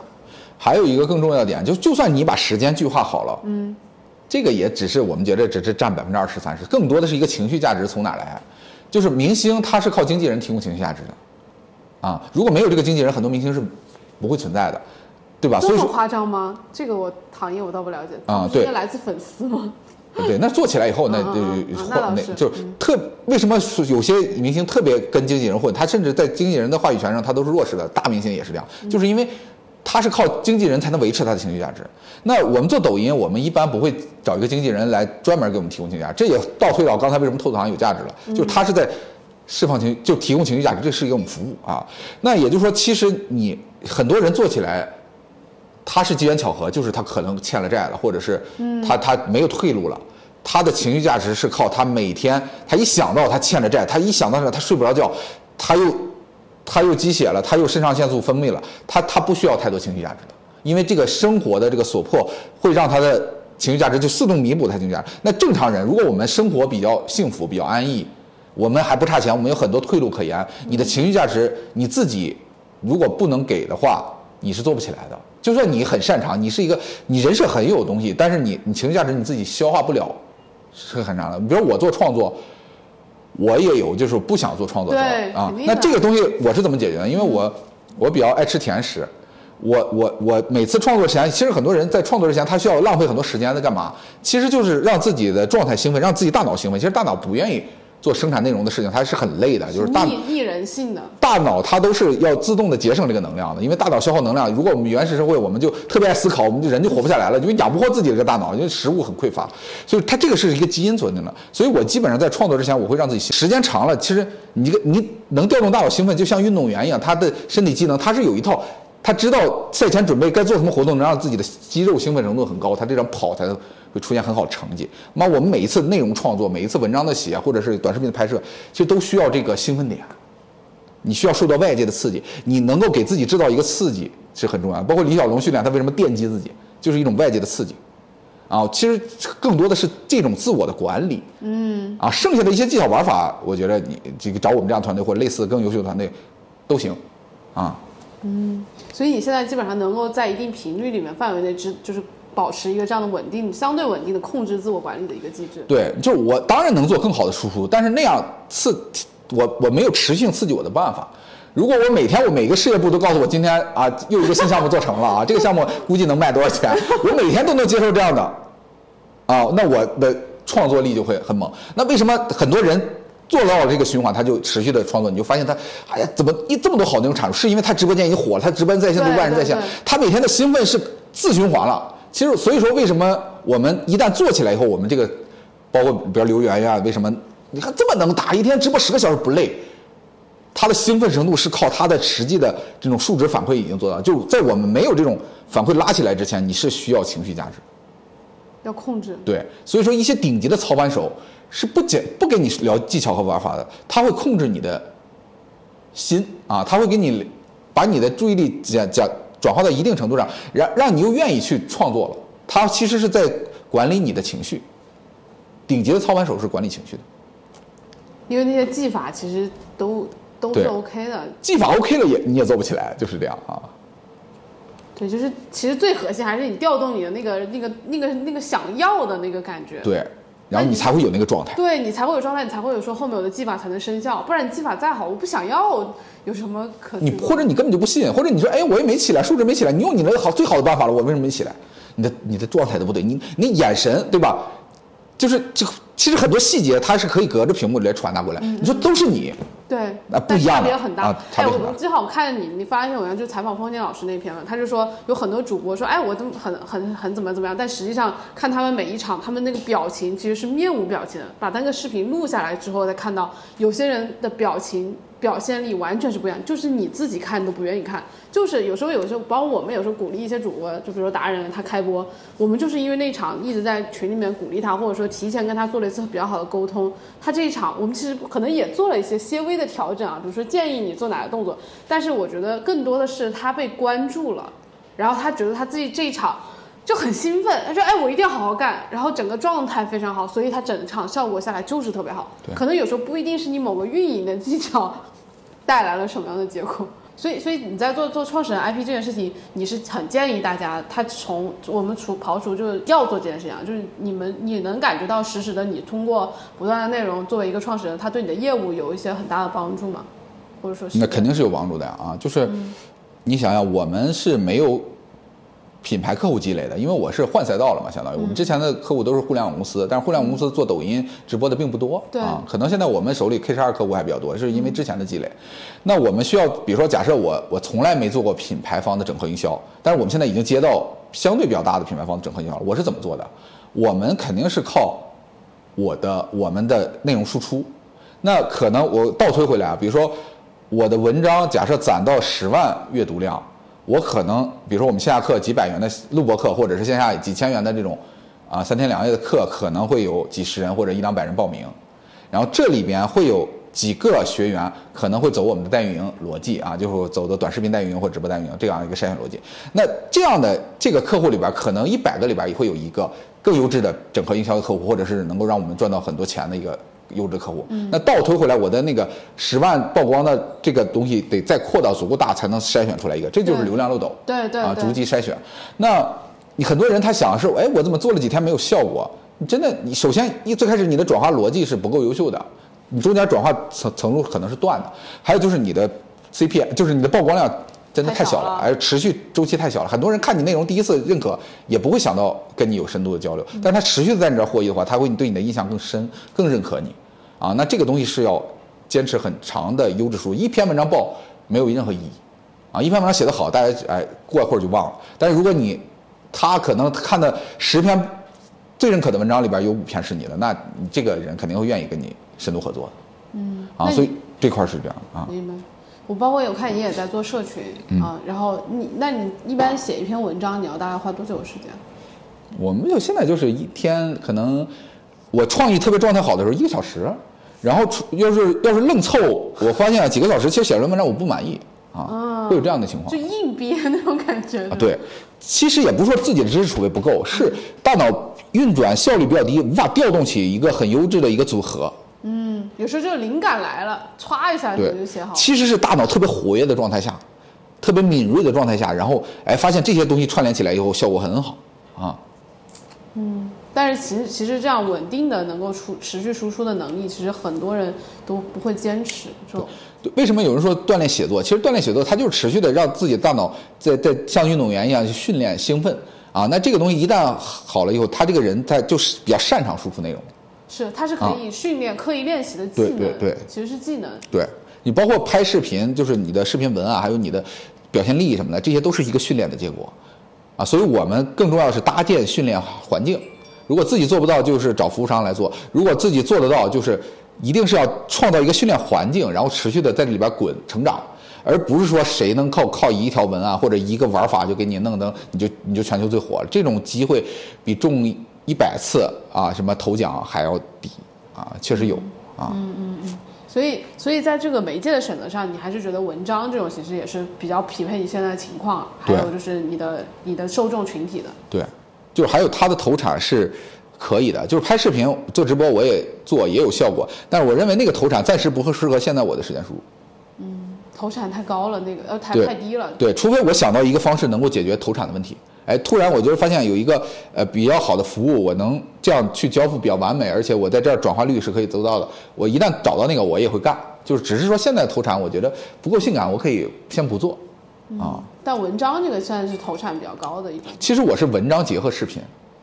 Speaker 2: 还有一个更重要的点，就就算你把时间计划好了，嗯，这个也只是我们觉得只是占百分之二十三十，更多的是一个情绪价值从哪来？就是明星他是靠经纪人提供情绪价值的，啊，如果没有这个经纪人，很多明星是不会存在的。对吧？这
Speaker 1: 么夸张吗？这个我行业我倒不了解。啊，
Speaker 2: 对，
Speaker 1: 来自粉丝吗？
Speaker 2: 对，那做起来以后，那就那就特为什么有些明星特别跟经纪人混？他甚至在经纪人的话语权上，他都是弱势的。大明星也是这样，就是因为他是靠经纪人才能维持他的情绪价值。那我们做抖音，我们一般不会找一个经纪人来专门给我们提供情绪价值。这也倒推到刚才为什么透堂有价值了，就是他是在释放情，就提供情绪价值，这是给我们服务啊。那也就是说，其实你很多人做起来。他是机缘巧合，就是他可能欠了债了，或者是他他没有退路了。他的情绪价值是靠他每天，他一想到他欠着债，他一想到这，他睡不着觉，他又他又积血了，他又肾上腺素分泌了，他他不需要太多情绪价值的，因为这个生活的这个所迫会让他的情绪价值就自动弥补他情绪价值。那正常人，如果我们生活比较幸福、比较安逸，我们还不差钱，我们有很多退路可言，你的情绪价值你自己如果不能给的话，你是做不起来的。就算你很擅长，你是一个你人设很有东西，但是你你情绪价值你自己消化不了，是很难的。比如我做创作，我也有就是不想做创作啊。那这个东西我是怎么解决的？因为我我比较爱吃甜食，我我我每次创作前，其实很多人在创作之前，他需要浪费很多时间在干嘛？其实就是让自己的状态兴奋，让自己大脑兴奋。其实大脑不愿意做生产内容的事情，它是很累的，就是大
Speaker 1: 逆逆人性的。
Speaker 2: 大脑它都是要自动的节省这个能量的，因为大脑消耗能量。如果我们原始社会，我们就特别爱思考，我们就人就活不下来了，因为养不活自己的这个大脑，因为食物很匮乏，所以它这个是一个基因存定的。所以我基本上在创作之前，我会让自己时间长了，其实你这个你能调动大脑兴奋，就像运动员一样，他的身体机能他是有一套，他知道赛前准备该做什么活动，能让自己的肌肉兴奋程度很高，他这样跑才能。会出现很好成绩。那我们每一次内容创作，每一次文章的写，或者是短视频的拍摄，其实都需要这个兴奋点。你需要受到外界的刺激，你能够给自己制造一个刺激是很重要的。包括李小龙训练他为什么电击自己，就是一种外界的刺激。啊，其实更多的是这种自我的管理。嗯。啊，剩下的一些技巧玩法，我觉得你这个找我们这样团队或者类似更优秀的团队都行。啊。
Speaker 1: 嗯。所以你现在基本上能够在一定频率里面范围内，之就是。保持一个这样的稳定、相对稳定的控制自我管理的一个机制。
Speaker 2: 对，就是我当然能做更好的输出，但是那样刺我我没有持续性刺激我的办法。如果我每天我每个事业部都告诉我今天啊又一个新项目做成了啊，这个项目估计能卖多少钱，我每天都能接受这样的啊，那我的创作力就会很猛。那为什么很多人做到了这个循环，他就持续的创作？你就发现他哎呀，怎么一这么多好内容产出？是因为他直播间已经火了，他直播在线都万人在线，他每天的兴奋是自循环了。其实，所以说，为什么我们一旦做起来以后，我们这个，包括比如刘媛媛，为什么你看这么能打，一天直播十个小时不累？他的兴奋程度是靠他的实际的这种数值反馈已经做到。就在我们没有这种反馈拉起来之前，你是需要情绪价值，
Speaker 1: 要控制。
Speaker 2: 对，所以说一些顶级的操盘手是不讲不跟你聊技巧和玩法的，他会控制你的心啊，他会给你把你的注意力讲讲。转化到一定程度上，让让你又愿意去创作了。他其实是在管理你的情绪。顶级的操盘手是管理情绪的，
Speaker 1: 因为那些技法其实都都是 OK 的。
Speaker 2: 技法 OK 了也你也做不起来，就是这样啊。
Speaker 1: 对，就是其实最核心还是你调动你的那个那个那个那个想要的那个感觉。
Speaker 2: 对。然后你才会有那个状态，
Speaker 1: 对你才会有状态，你才会有说后面我的技法才能生效，不然你技法再好，我不想要，有什么可？
Speaker 2: 你或者你根本就不信，或者你说，哎，我也没起来，数值没起来，你用你那个好最好的办法了，我为什么没起来？你的你的状态都不对，你你眼神对吧？就是就其实很多细节它是可以隔着屏幕来传达过来，你说都是你。
Speaker 1: 对，
Speaker 2: 那不一样，差
Speaker 1: 别很大。哎，我正好我看你，你发一篇文章，就采访方健老师那篇了。他就说有很多主播说，哎，我都很很很怎么怎么样，但实际上看他们每一场，他们那个表情其实是面无表情的。把那个视频录下来之后，再看到有些人的表情。表现力完全是不一样，就是你自己看都不愿意看，就是有时候有时候，包括我们有时候鼓励一些主播，就比如说达人他开播，我们就是因为那场一直在群里面鼓励他，或者说提前跟他做了一次比较好的沟通，他这一场我们其实可能也做了一些些微的调整啊，比如说建议你做哪个动作，但是我觉得更多的是他被关注了，然后他觉得他自己这一场。就很兴奋，他说：“哎，我一定要好好干。”然后整个状态非常好，所以他整场效果下来就是特别好。可能有时候不一定是你某个运营的技巧带来了什么样的结果。所以，所以你在做做创始人 IP 这件事情，你是很建议大家，他从我们除刨除就是要做这件事情，就是你们你能感觉到实时的，你通过不断的内容作为一个创始人，他对你的业务有一些很大的帮助吗？或者说，
Speaker 2: 那肯定是有帮助的呀啊！就是你想想，我们是没有。品牌客户积累的，因为我是换赛道了嘛，相当于我们之前的客户都是互联网公司，但是互联网公司做抖音直播的并不多啊。可能现在我们手里 K 十二客户还比较多，是因为之前的积累。那我们需要，比如说，假设我我从来没做过品牌方的整合营销，但是我们现在已经接到相对比较大的品牌方的整合营销了。我是怎么做的？我们肯定是靠我的我们的内容输出。那可能我倒推回来啊，比如说我的文章假设攒到十万阅读量。我可能，比如说我们线下课几百元的录播课，或者是线下几千元的这种，啊三天两夜的课，可能会有几十人或者一两百人报名，然后这里边会有几个学员可能会走我们的代运营逻辑啊，就是走的短视频代运营或直播代运营这样一个筛选逻辑。那这样的这个客户里边，可能一百个里边也会有一个更优质的整合营销的客户，或者是能够让我们赚到很多钱的一个。优质客户，那倒推回来，我的那个十万曝光的这个东西得再扩到足够大，才能筛选出来一个，这就是流量漏斗。
Speaker 1: 对对
Speaker 2: 啊，逐级筛选。那你很多人他想的是，哎，我怎么做了几天没有效果？你真的，你首先一最开始你的转化逻辑是不够优秀的，你中间转化层层路可能是断的，还有就是你的 CP，就是你的曝光量。真的太小了，而持续周期太小了。很多人看你内容第一次认可，也不会想到跟你有深度的交流。但他持续的在你这儿获益的话，他会对你的印象更深，更认可你。啊，那这个东西是要坚持很长的优质输出，一篇文章爆没有任何意义，啊，一篇文章写得好，大家哎过一会儿就忘了，但是如果你他可能看的十篇最认可的文章里边有五篇是你的，那你这个人肯定会愿意跟你深度合作的，
Speaker 1: 嗯，
Speaker 2: 啊，所以这块是这样啊。
Speaker 1: 明白。我包括有看你也在做社群啊，然后你那你一般写一篇文章，你要大概花多久时间？
Speaker 2: 我们就现在就是一天，可能我创意特别状态好的时候一个小时，然后出要是要是愣凑，我发现几个小时其实写出来文章我不满意啊，会有这样的情况。
Speaker 1: 就硬憋 那种感觉。
Speaker 2: 啊，对，其实也不是说自己的知识储备不够，是大脑运转效率比较低，无法调动起一个很优质的一个组合。
Speaker 1: 嗯，有时候就是灵感来了，歘一下你就写好。
Speaker 2: 其实是大脑特别活跃的状态下，特别敏锐的状态下，然后哎发现这些东西串联起来以后效果很好啊。
Speaker 1: 嗯，但是其实其实这样稳定的能够出持续输出的能力，其实很多人都不会坚持。就
Speaker 2: 为什么有人说锻炼写作？其实锻炼写作，它就是持续的让自己大脑在在像运动员一样去训练兴奋啊。那这个东西一旦好了以后，他这个人他就是比较擅长输出内容。
Speaker 1: 是，它是可以训练、刻意练习的技
Speaker 2: 能。对对对，
Speaker 1: 其实是技能。
Speaker 2: 对你包括拍视频，就是你的视频文啊，还有你的表现力什么的，这些都是一个训练的结果。啊，所以我们更重要的是搭建训练环境。如果自己做不到，就是找服务商来做；如果自己做得到，就是一定是要创造一个训练环境，然后持续的在这里边滚成长，而不是说谁能靠靠一条文案或者一个玩法就给你弄得你就你就全球最火了。这种机会比中一百次啊什么头奖还要低啊，确实有啊。
Speaker 1: 嗯嗯嗯。所以，所以在这个媒介的选择上，你还是觉得文章这种形式也是比较匹配你现在的情况，还有就是你的你的受众群体的。
Speaker 2: 对，就是还有它的投产是可以的，就是拍视频做直播我也做也有效果，但是我认为那个投产暂时不会适合现在我的时间输入。
Speaker 1: 嗯，投产太高了，那个呃太太低了。
Speaker 2: 对，除非我想到一个方式能够解决投产的问题。哎，突然我就发现有一个呃比较好的服务，我能这样去交付比较完美，而且我在这儿转化率是可以做到的。我一旦找到那个，我也会干。就是只是说现在投产，我觉得不够性感，我可以先不做啊。
Speaker 1: 但文章这个算是投产比较高的一种。
Speaker 2: 其实我是文章结合视频，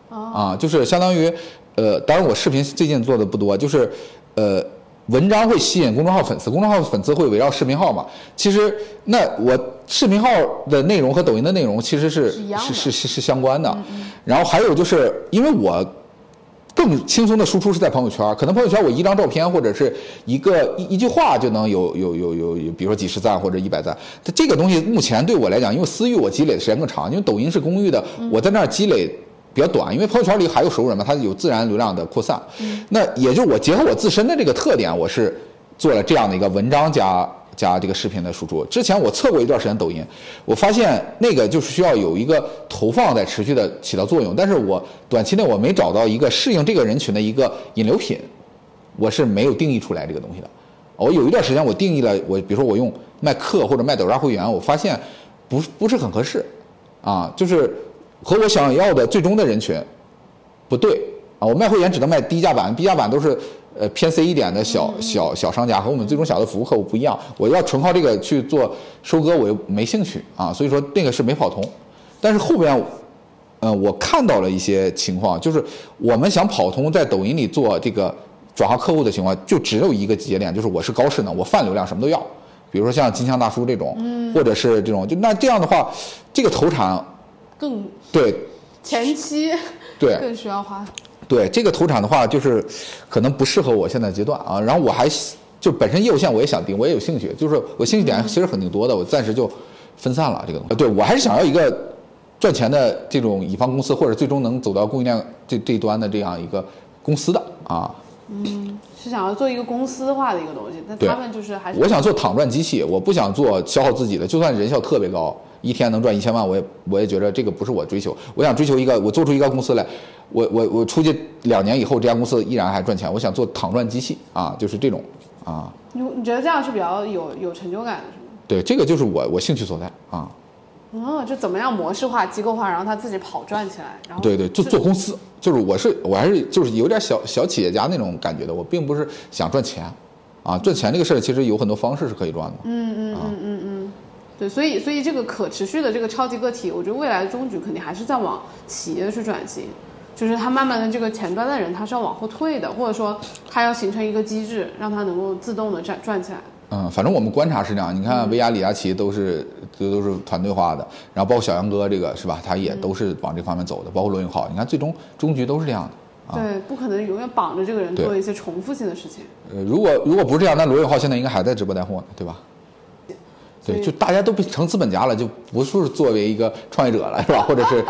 Speaker 2: 啊，就是相当于呃，当然我视频最近做的不多，就是呃。文章会吸引公众号粉丝，公众号粉丝会围绕视频号嘛？其实那我视频号的内容和抖音的内容其实是是是是是相关的。然后还有就是因为我更轻松的输出是在朋友圈，可能朋友圈我一张照片或者是一个一一句话就能有有有有有，比如说几十赞或者一百赞。这个东西目前对我来讲，因为私域我积累的时间更长，因为抖音是公域的，我在那儿积累。比较短，因为朋友圈里还有熟人嘛，它有自然流量的扩散。那也就我结合我自身的这个特点，我是做了这样的一个文章加加这个视频的输出。之前我测过一段时间抖音，我发现那个就是需要有一个投放在持续的起到作用，但是我短期内我没找到一个适应这个人群的一个引流品，我是没有定义出来这个东西的。我有一段时间我定义了，我比如说我用卖课或者卖抖音会员，我发现不不是很合适，啊，就是。和我想要的最终的人群不对啊！我卖会员只能卖低价版，低价版都是呃偏 C 一点的小小小商家，和我们最终想要的服务客户不一样。我要纯靠这个去做收割，我又没兴趣啊，所以说那个是没跑通。但是后边，嗯，我看到了一些情况，就是我们想跑通在抖音里做这个转化客户的情况，就只有一个节点，就是我是高势能，我泛流量什么都要。比如说像金枪大叔这种，或者是这种，就那这样的话，这个投产。
Speaker 1: 更
Speaker 2: 对，
Speaker 1: 前期
Speaker 2: 对
Speaker 1: 更需要花。
Speaker 2: 对这个投产的话，就是可能不适合我现在阶段啊。然后我还就本身业务线我也想定，我也有兴趣，就是我兴趣点其实很挺多的，我暂时就分散了这个东西。对我还是想要一个赚钱的这种乙方公司，或者最终能走到供应链这这端的这样一个公司的啊。
Speaker 1: 嗯，是想要做一个公司化的一个东西，但他们就是还是
Speaker 2: 我想做躺赚机器，我不想做消耗自己的，就算人效特别高。一天能赚一千万，我也我也觉得这个不是我追求。我想追求一个，我做出一个公司来，我我我出去两年以后，这家公司依然还赚钱。我想做躺赚机器啊，就是这种啊。
Speaker 1: 你你觉得这样是比较有有成就感的，是吗？
Speaker 2: 对，这个就是我我兴趣所在啊。
Speaker 1: 哦，就怎么样模式化、机构化，然后他自己跑赚起来，然后
Speaker 2: 对对，就做公司，就是我是我还是就是有点小小企业家那种感觉的，我并不是想赚钱啊，赚钱这个事儿其实有很多方式是可以赚的。
Speaker 1: 嗯嗯嗯嗯嗯。对，所以所以这个可持续的这个超级个体，我觉得未来的终局肯定还是在往企业去转型。就是他慢慢的这个前端的人他是要往后退的，或者说他要形成一个机制，让他能够自动的转转起来。
Speaker 2: 嗯，反正我们观察是这样。你看，薇娅、李佳琦都是这都是团队化的，然后包括小杨哥这个是吧？他也都是往这方面走的，包括罗永浩。你看，最终终局都是这样的。
Speaker 1: 对，不可能永远绑着这个人做一些重复性的事情。
Speaker 2: 呃，如果如果不是这样，那罗永浩现在应该还在直播带货呢，对吧？对，就大家都变成资本家了，就不是作为一个创业者了，是吧？或者是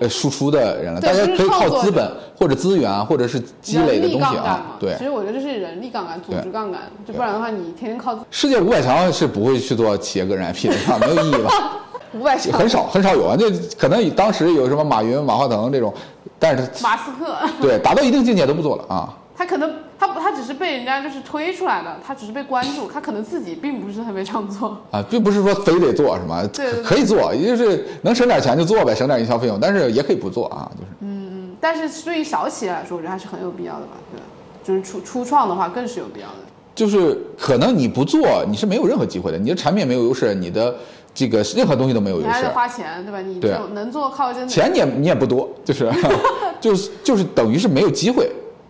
Speaker 2: 呃输出的人了，大家可以靠资本或者资源或者是积累的东西啊。对，
Speaker 1: 其实我觉得这是人力杠杆、组织杠杆，就不然的话，你天天靠。
Speaker 2: 世界五百强是不会去做企业个人 IP 的，没有意义吧？
Speaker 1: 五百强
Speaker 2: 很少很少有啊，那可能当时有什么马云、马化腾这种，但是
Speaker 1: 马斯克
Speaker 2: 对达到一定境界都不做了啊。
Speaker 1: 他可能他不他只是被人家就是推出来的，他只是被关注，他可能自己并不是特别想做
Speaker 2: 啊，并不是说非得做什么，
Speaker 1: 对，
Speaker 2: 可以做，也就是能省点钱就做呗，省点营销费用，但是也可以不做啊，就是
Speaker 1: 嗯嗯，但是对于小企业来说，我觉得还是很有必要的吧，对，就是初初创的话更是有必要的，
Speaker 2: 就是可能你不做你是没有任何机会的，你的产品没有优势，你的这个任何东西都没有优势，还
Speaker 1: 得花钱对吧？你就能做靠真的
Speaker 2: 钱你也你也不多，就是 就是就是等于是没有机会。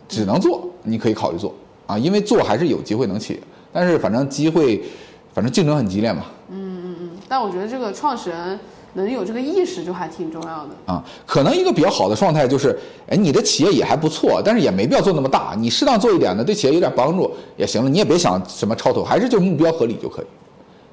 Speaker 2: 只能做，你可以考虑做啊，因为做还是有机会能起，但是反正机会，反正竞争很激烈嘛。
Speaker 1: 嗯嗯嗯。但我觉得这个创始人能有这个意识就还挺重要的
Speaker 2: 啊。可能一个比较好的状态就是，哎，你的企业也还不错，但是也没必要做那么大，你适当做一点呢，对企业有点帮助也行了。你也别想什么超投，还是就目标合理就可以。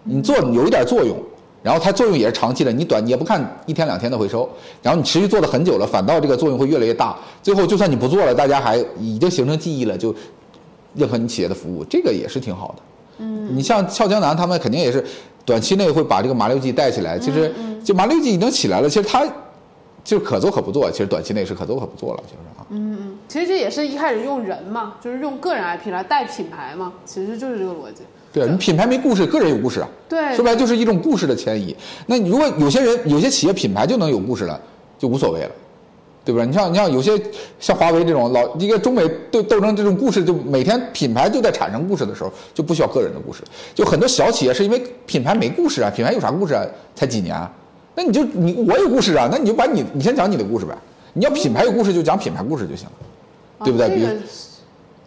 Speaker 2: 你做有一点作用。然后它作用也是长期的，你短你也不看一天两天的回收，然后你持续做了很久了，反倒这个作用会越来越大。最后就算你不做了，大家还已经形成记忆了，就认可你企业的服务，这个也是挺好的。
Speaker 1: 嗯，
Speaker 2: 你像俏江南他们肯定也是短期内会把这个麻六记带起来。其实就麻六记已经起来了，其实它就是可做可不做。其实短期内是可做可不做了，就是啊。
Speaker 1: 嗯嗯，其实这也是一开始用人嘛，就是用个人 IP 来带品牌嘛，其实就是这个逻辑。
Speaker 2: 对你品牌没故事，个人有故事啊。
Speaker 1: 对，
Speaker 2: 说白了就是一种故事的迁移。那如果有些人、有些企业品牌就能有故事了，就无所谓了，对不对？你像你像有些像华为这种老一个中美斗斗争这种故事，就每天品牌就在产生故事的时候，就不需要个人的故事。就很多小企业是因为品牌没故事啊，品牌有啥故事啊？才几年，那你就你我有故事啊，那你就把你你先讲你的故事呗。你要品牌有故事，就讲品牌故事就行了，对不对？比如。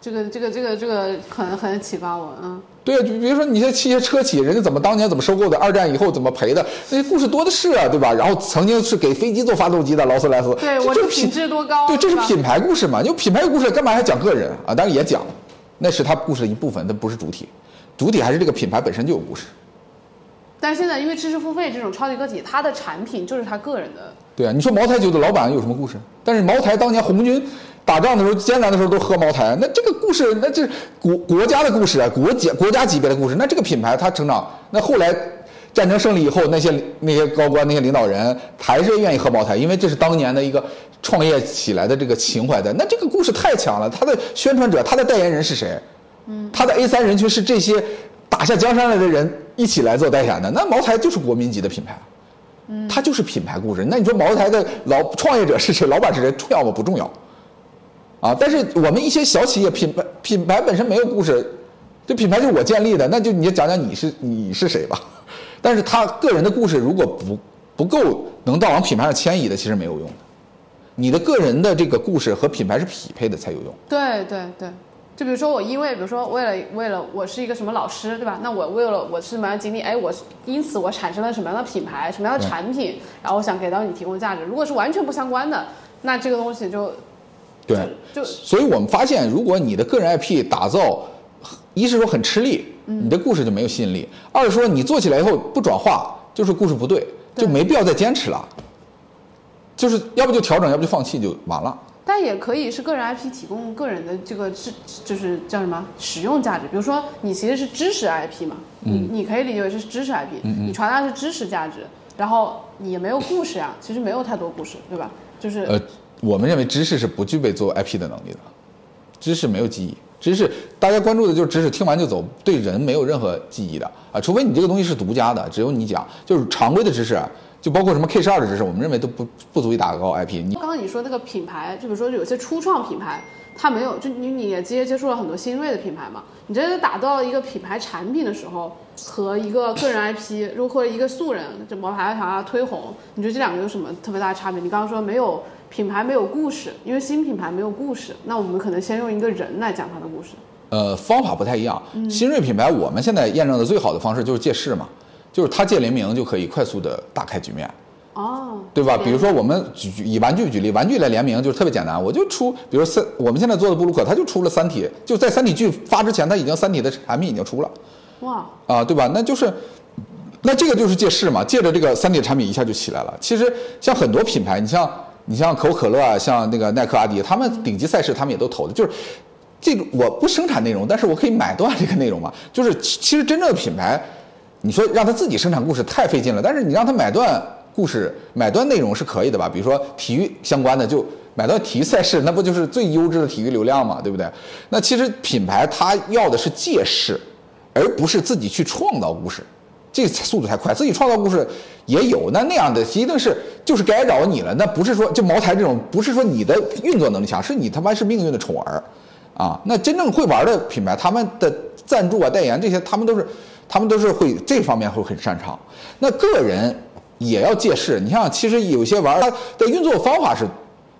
Speaker 1: 这个这个这个这个很很启发我，嗯。
Speaker 2: 对啊，就比如说你像这些车企，人家怎么当年怎么收购的，二战以后怎么赔的，那些故事多的是啊，对吧？然后曾经是给飞机做发动机的劳斯莱斯，
Speaker 1: 对，我
Speaker 2: 这
Speaker 1: 品质多高？
Speaker 2: 对，这是品牌故事嘛？有品牌故事，干嘛还讲个人啊？当然也讲，那是他故事的一部分，那不是主体，主体还是这个品牌本身就有故事。
Speaker 1: 但是现在因为知识付费这种超级个体，他的产品就是他个人的。
Speaker 2: 对啊，你说茅台酒的老板有什么故事？但是茅台当年红军。打仗的时候艰难的时候都喝茅台，那这个故事，那这国国家的故事啊，国家国家级别的故事。那这个品牌它成长，那后来战争胜利以后，那些那些高官那些领导人还是愿意喝茅台，因为这是当年的一个创业起来的这个情怀的。那这个故事太强了，他的宣传者，他的代言人是谁？
Speaker 1: 嗯，
Speaker 2: 他的 A 三人群是这些打下江山来的人一起来做代言的。那茅台就是国民级的品牌，
Speaker 1: 嗯，
Speaker 2: 它就是品牌故事。那你说茅台的老创业者是谁？老板是谁？重要吗？不重要。啊！但是我们一些小企业品牌品牌本身没有故事，这品牌就是我建立的，那就你就讲讲你是你是谁吧。但是他个人的故事如果不不够能到往品牌上迁移的，其实没有用的。你的个人的这个故事和品牌是匹配的才有用。
Speaker 1: 对对对，就比如说我因为比如说为了为了我是一个什么老师对吧？那我为了我是什么样的经历？哎，我因此我产生了什么样的品牌，什么样的产品，然后我想给到你提供价值。如果是完全不相关的，那这个东西就。
Speaker 2: 对，
Speaker 1: 就
Speaker 2: 所以我们发现，如果你的个人 IP 打造，一是说很吃力，你的故事就没有吸引力；二是说你做起来以后不转化，就是故事不对，就没必要再坚持了。就是要不就调整，要不就放弃就完了。
Speaker 1: 但也可以是个人 IP 提供个人的这个是，就是叫什么使用价值。比如说你其实是知识 IP 嘛，你你可以理解为是知识 IP，你传达是知识价值，然后你也没有故事呀，其实没有太多故事，对吧？就是
Speaker 2: 呃。我们认为知识是不具备做 IP 的能力的，知识没有记忆，知识大家关注的就是知识，听完就走，对人没有任何记忆的啊，除非你这个东西是独家的，只有你讲，就是常规的知识，就包括什么 K 十二的知识，我们认为都不不足以打高 IP。你
Speaker 1: 刚刚你说那个品牌，就比如说有些初创品牌。它没有，就你你也接接触了很多新锐的品牌嘛？你觉得打造一个品牌产品的时候，和一个个人 IP，如果一个素人，就茅台想要推红，你觉得这两个有什么特别大的差别？你刚刚说没有品牌没有故事，因为新品牌没有故事，那我们可能先用一个人来讲他的故事。
Speaker 2: 呃，方法不太一样。新锐品牌我们现在验证的最好的方式就是借势嘛，就是他借联名就可以快速的打开局面。
Speaker 1: 哦，
Speaker 2: 对吧？比如说我们举以玩具举例，玩具来联名就是特别简单，我就出，比如三，我们现在做的布鲁克，它就出了三体，就在三体剧发之前，它已经三体的产品已经出了。
Speaker 1: 哇！
Speaker 2: 啊，对吧？那就是，那这个就是借势嘛，借着这个三体产品一下就起来了。其实像很多品牌，你像你像可口可乐啊，像那个耐克、阿迪，他们顶级赛事他们也都投的，就是这个我不生产内容，但是我可以买断这个内容嘛。就是其实真正的品牌，你说让他自己生产故事太费劲了，但是你让他买断。故事买断内容是可以的吧？比如说体育相关的，就买断体育赛事，那不就是最优质的体育流量嘛？对不对？那其实品牌它要的是借势，而不是自己去创造故事，这速度太快。自己创造故事也有，那那样的一定是就是该扰你了。那不是说就茅台这种，不是说你的运作能力强，是你他妈是命运的宠儿啊！那真正会玩的品牌，他们的赞助啊、代言这些，他们都是他们都是会这方面会很擅长。那个人。也要借势，你像其实有些玩它的运作方法是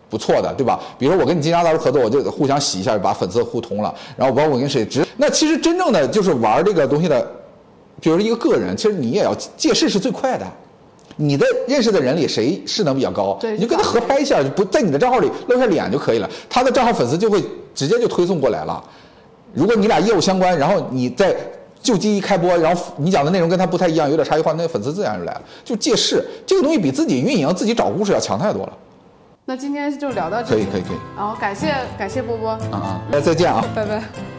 Speaker 2: 不错的，对吧？比如我跟你金家大叔合作，我就互相洗一下，把粉丝互通了，然后包括我跟谁直，那其实真正的就是玩这个东西的，比如一个个人，其实你也要借势是最快的。你的认识的人里谁势能比较高，
Speaker 1: 你
Speaker 2: 就跟他合拍一下，不在你的账号里露下脸就可以了，他的账号粉丝就会直接就推送过来了。如果你俩业务相关，然后你在。就机一开播，然后你讲的内容跟他不太一样，有点差异化，那粉丝自然就来了。就借势，这个东西比自己运营、自己找故事要强太多了。
Speaker 1: 那今天就聊到这里，
Speaker 2: 可以可以可以。
Speaker 1: 好，感谢感谢波波。
Speaker 2: 啊啊，那再见啊，
Speaker 1: 拜拜。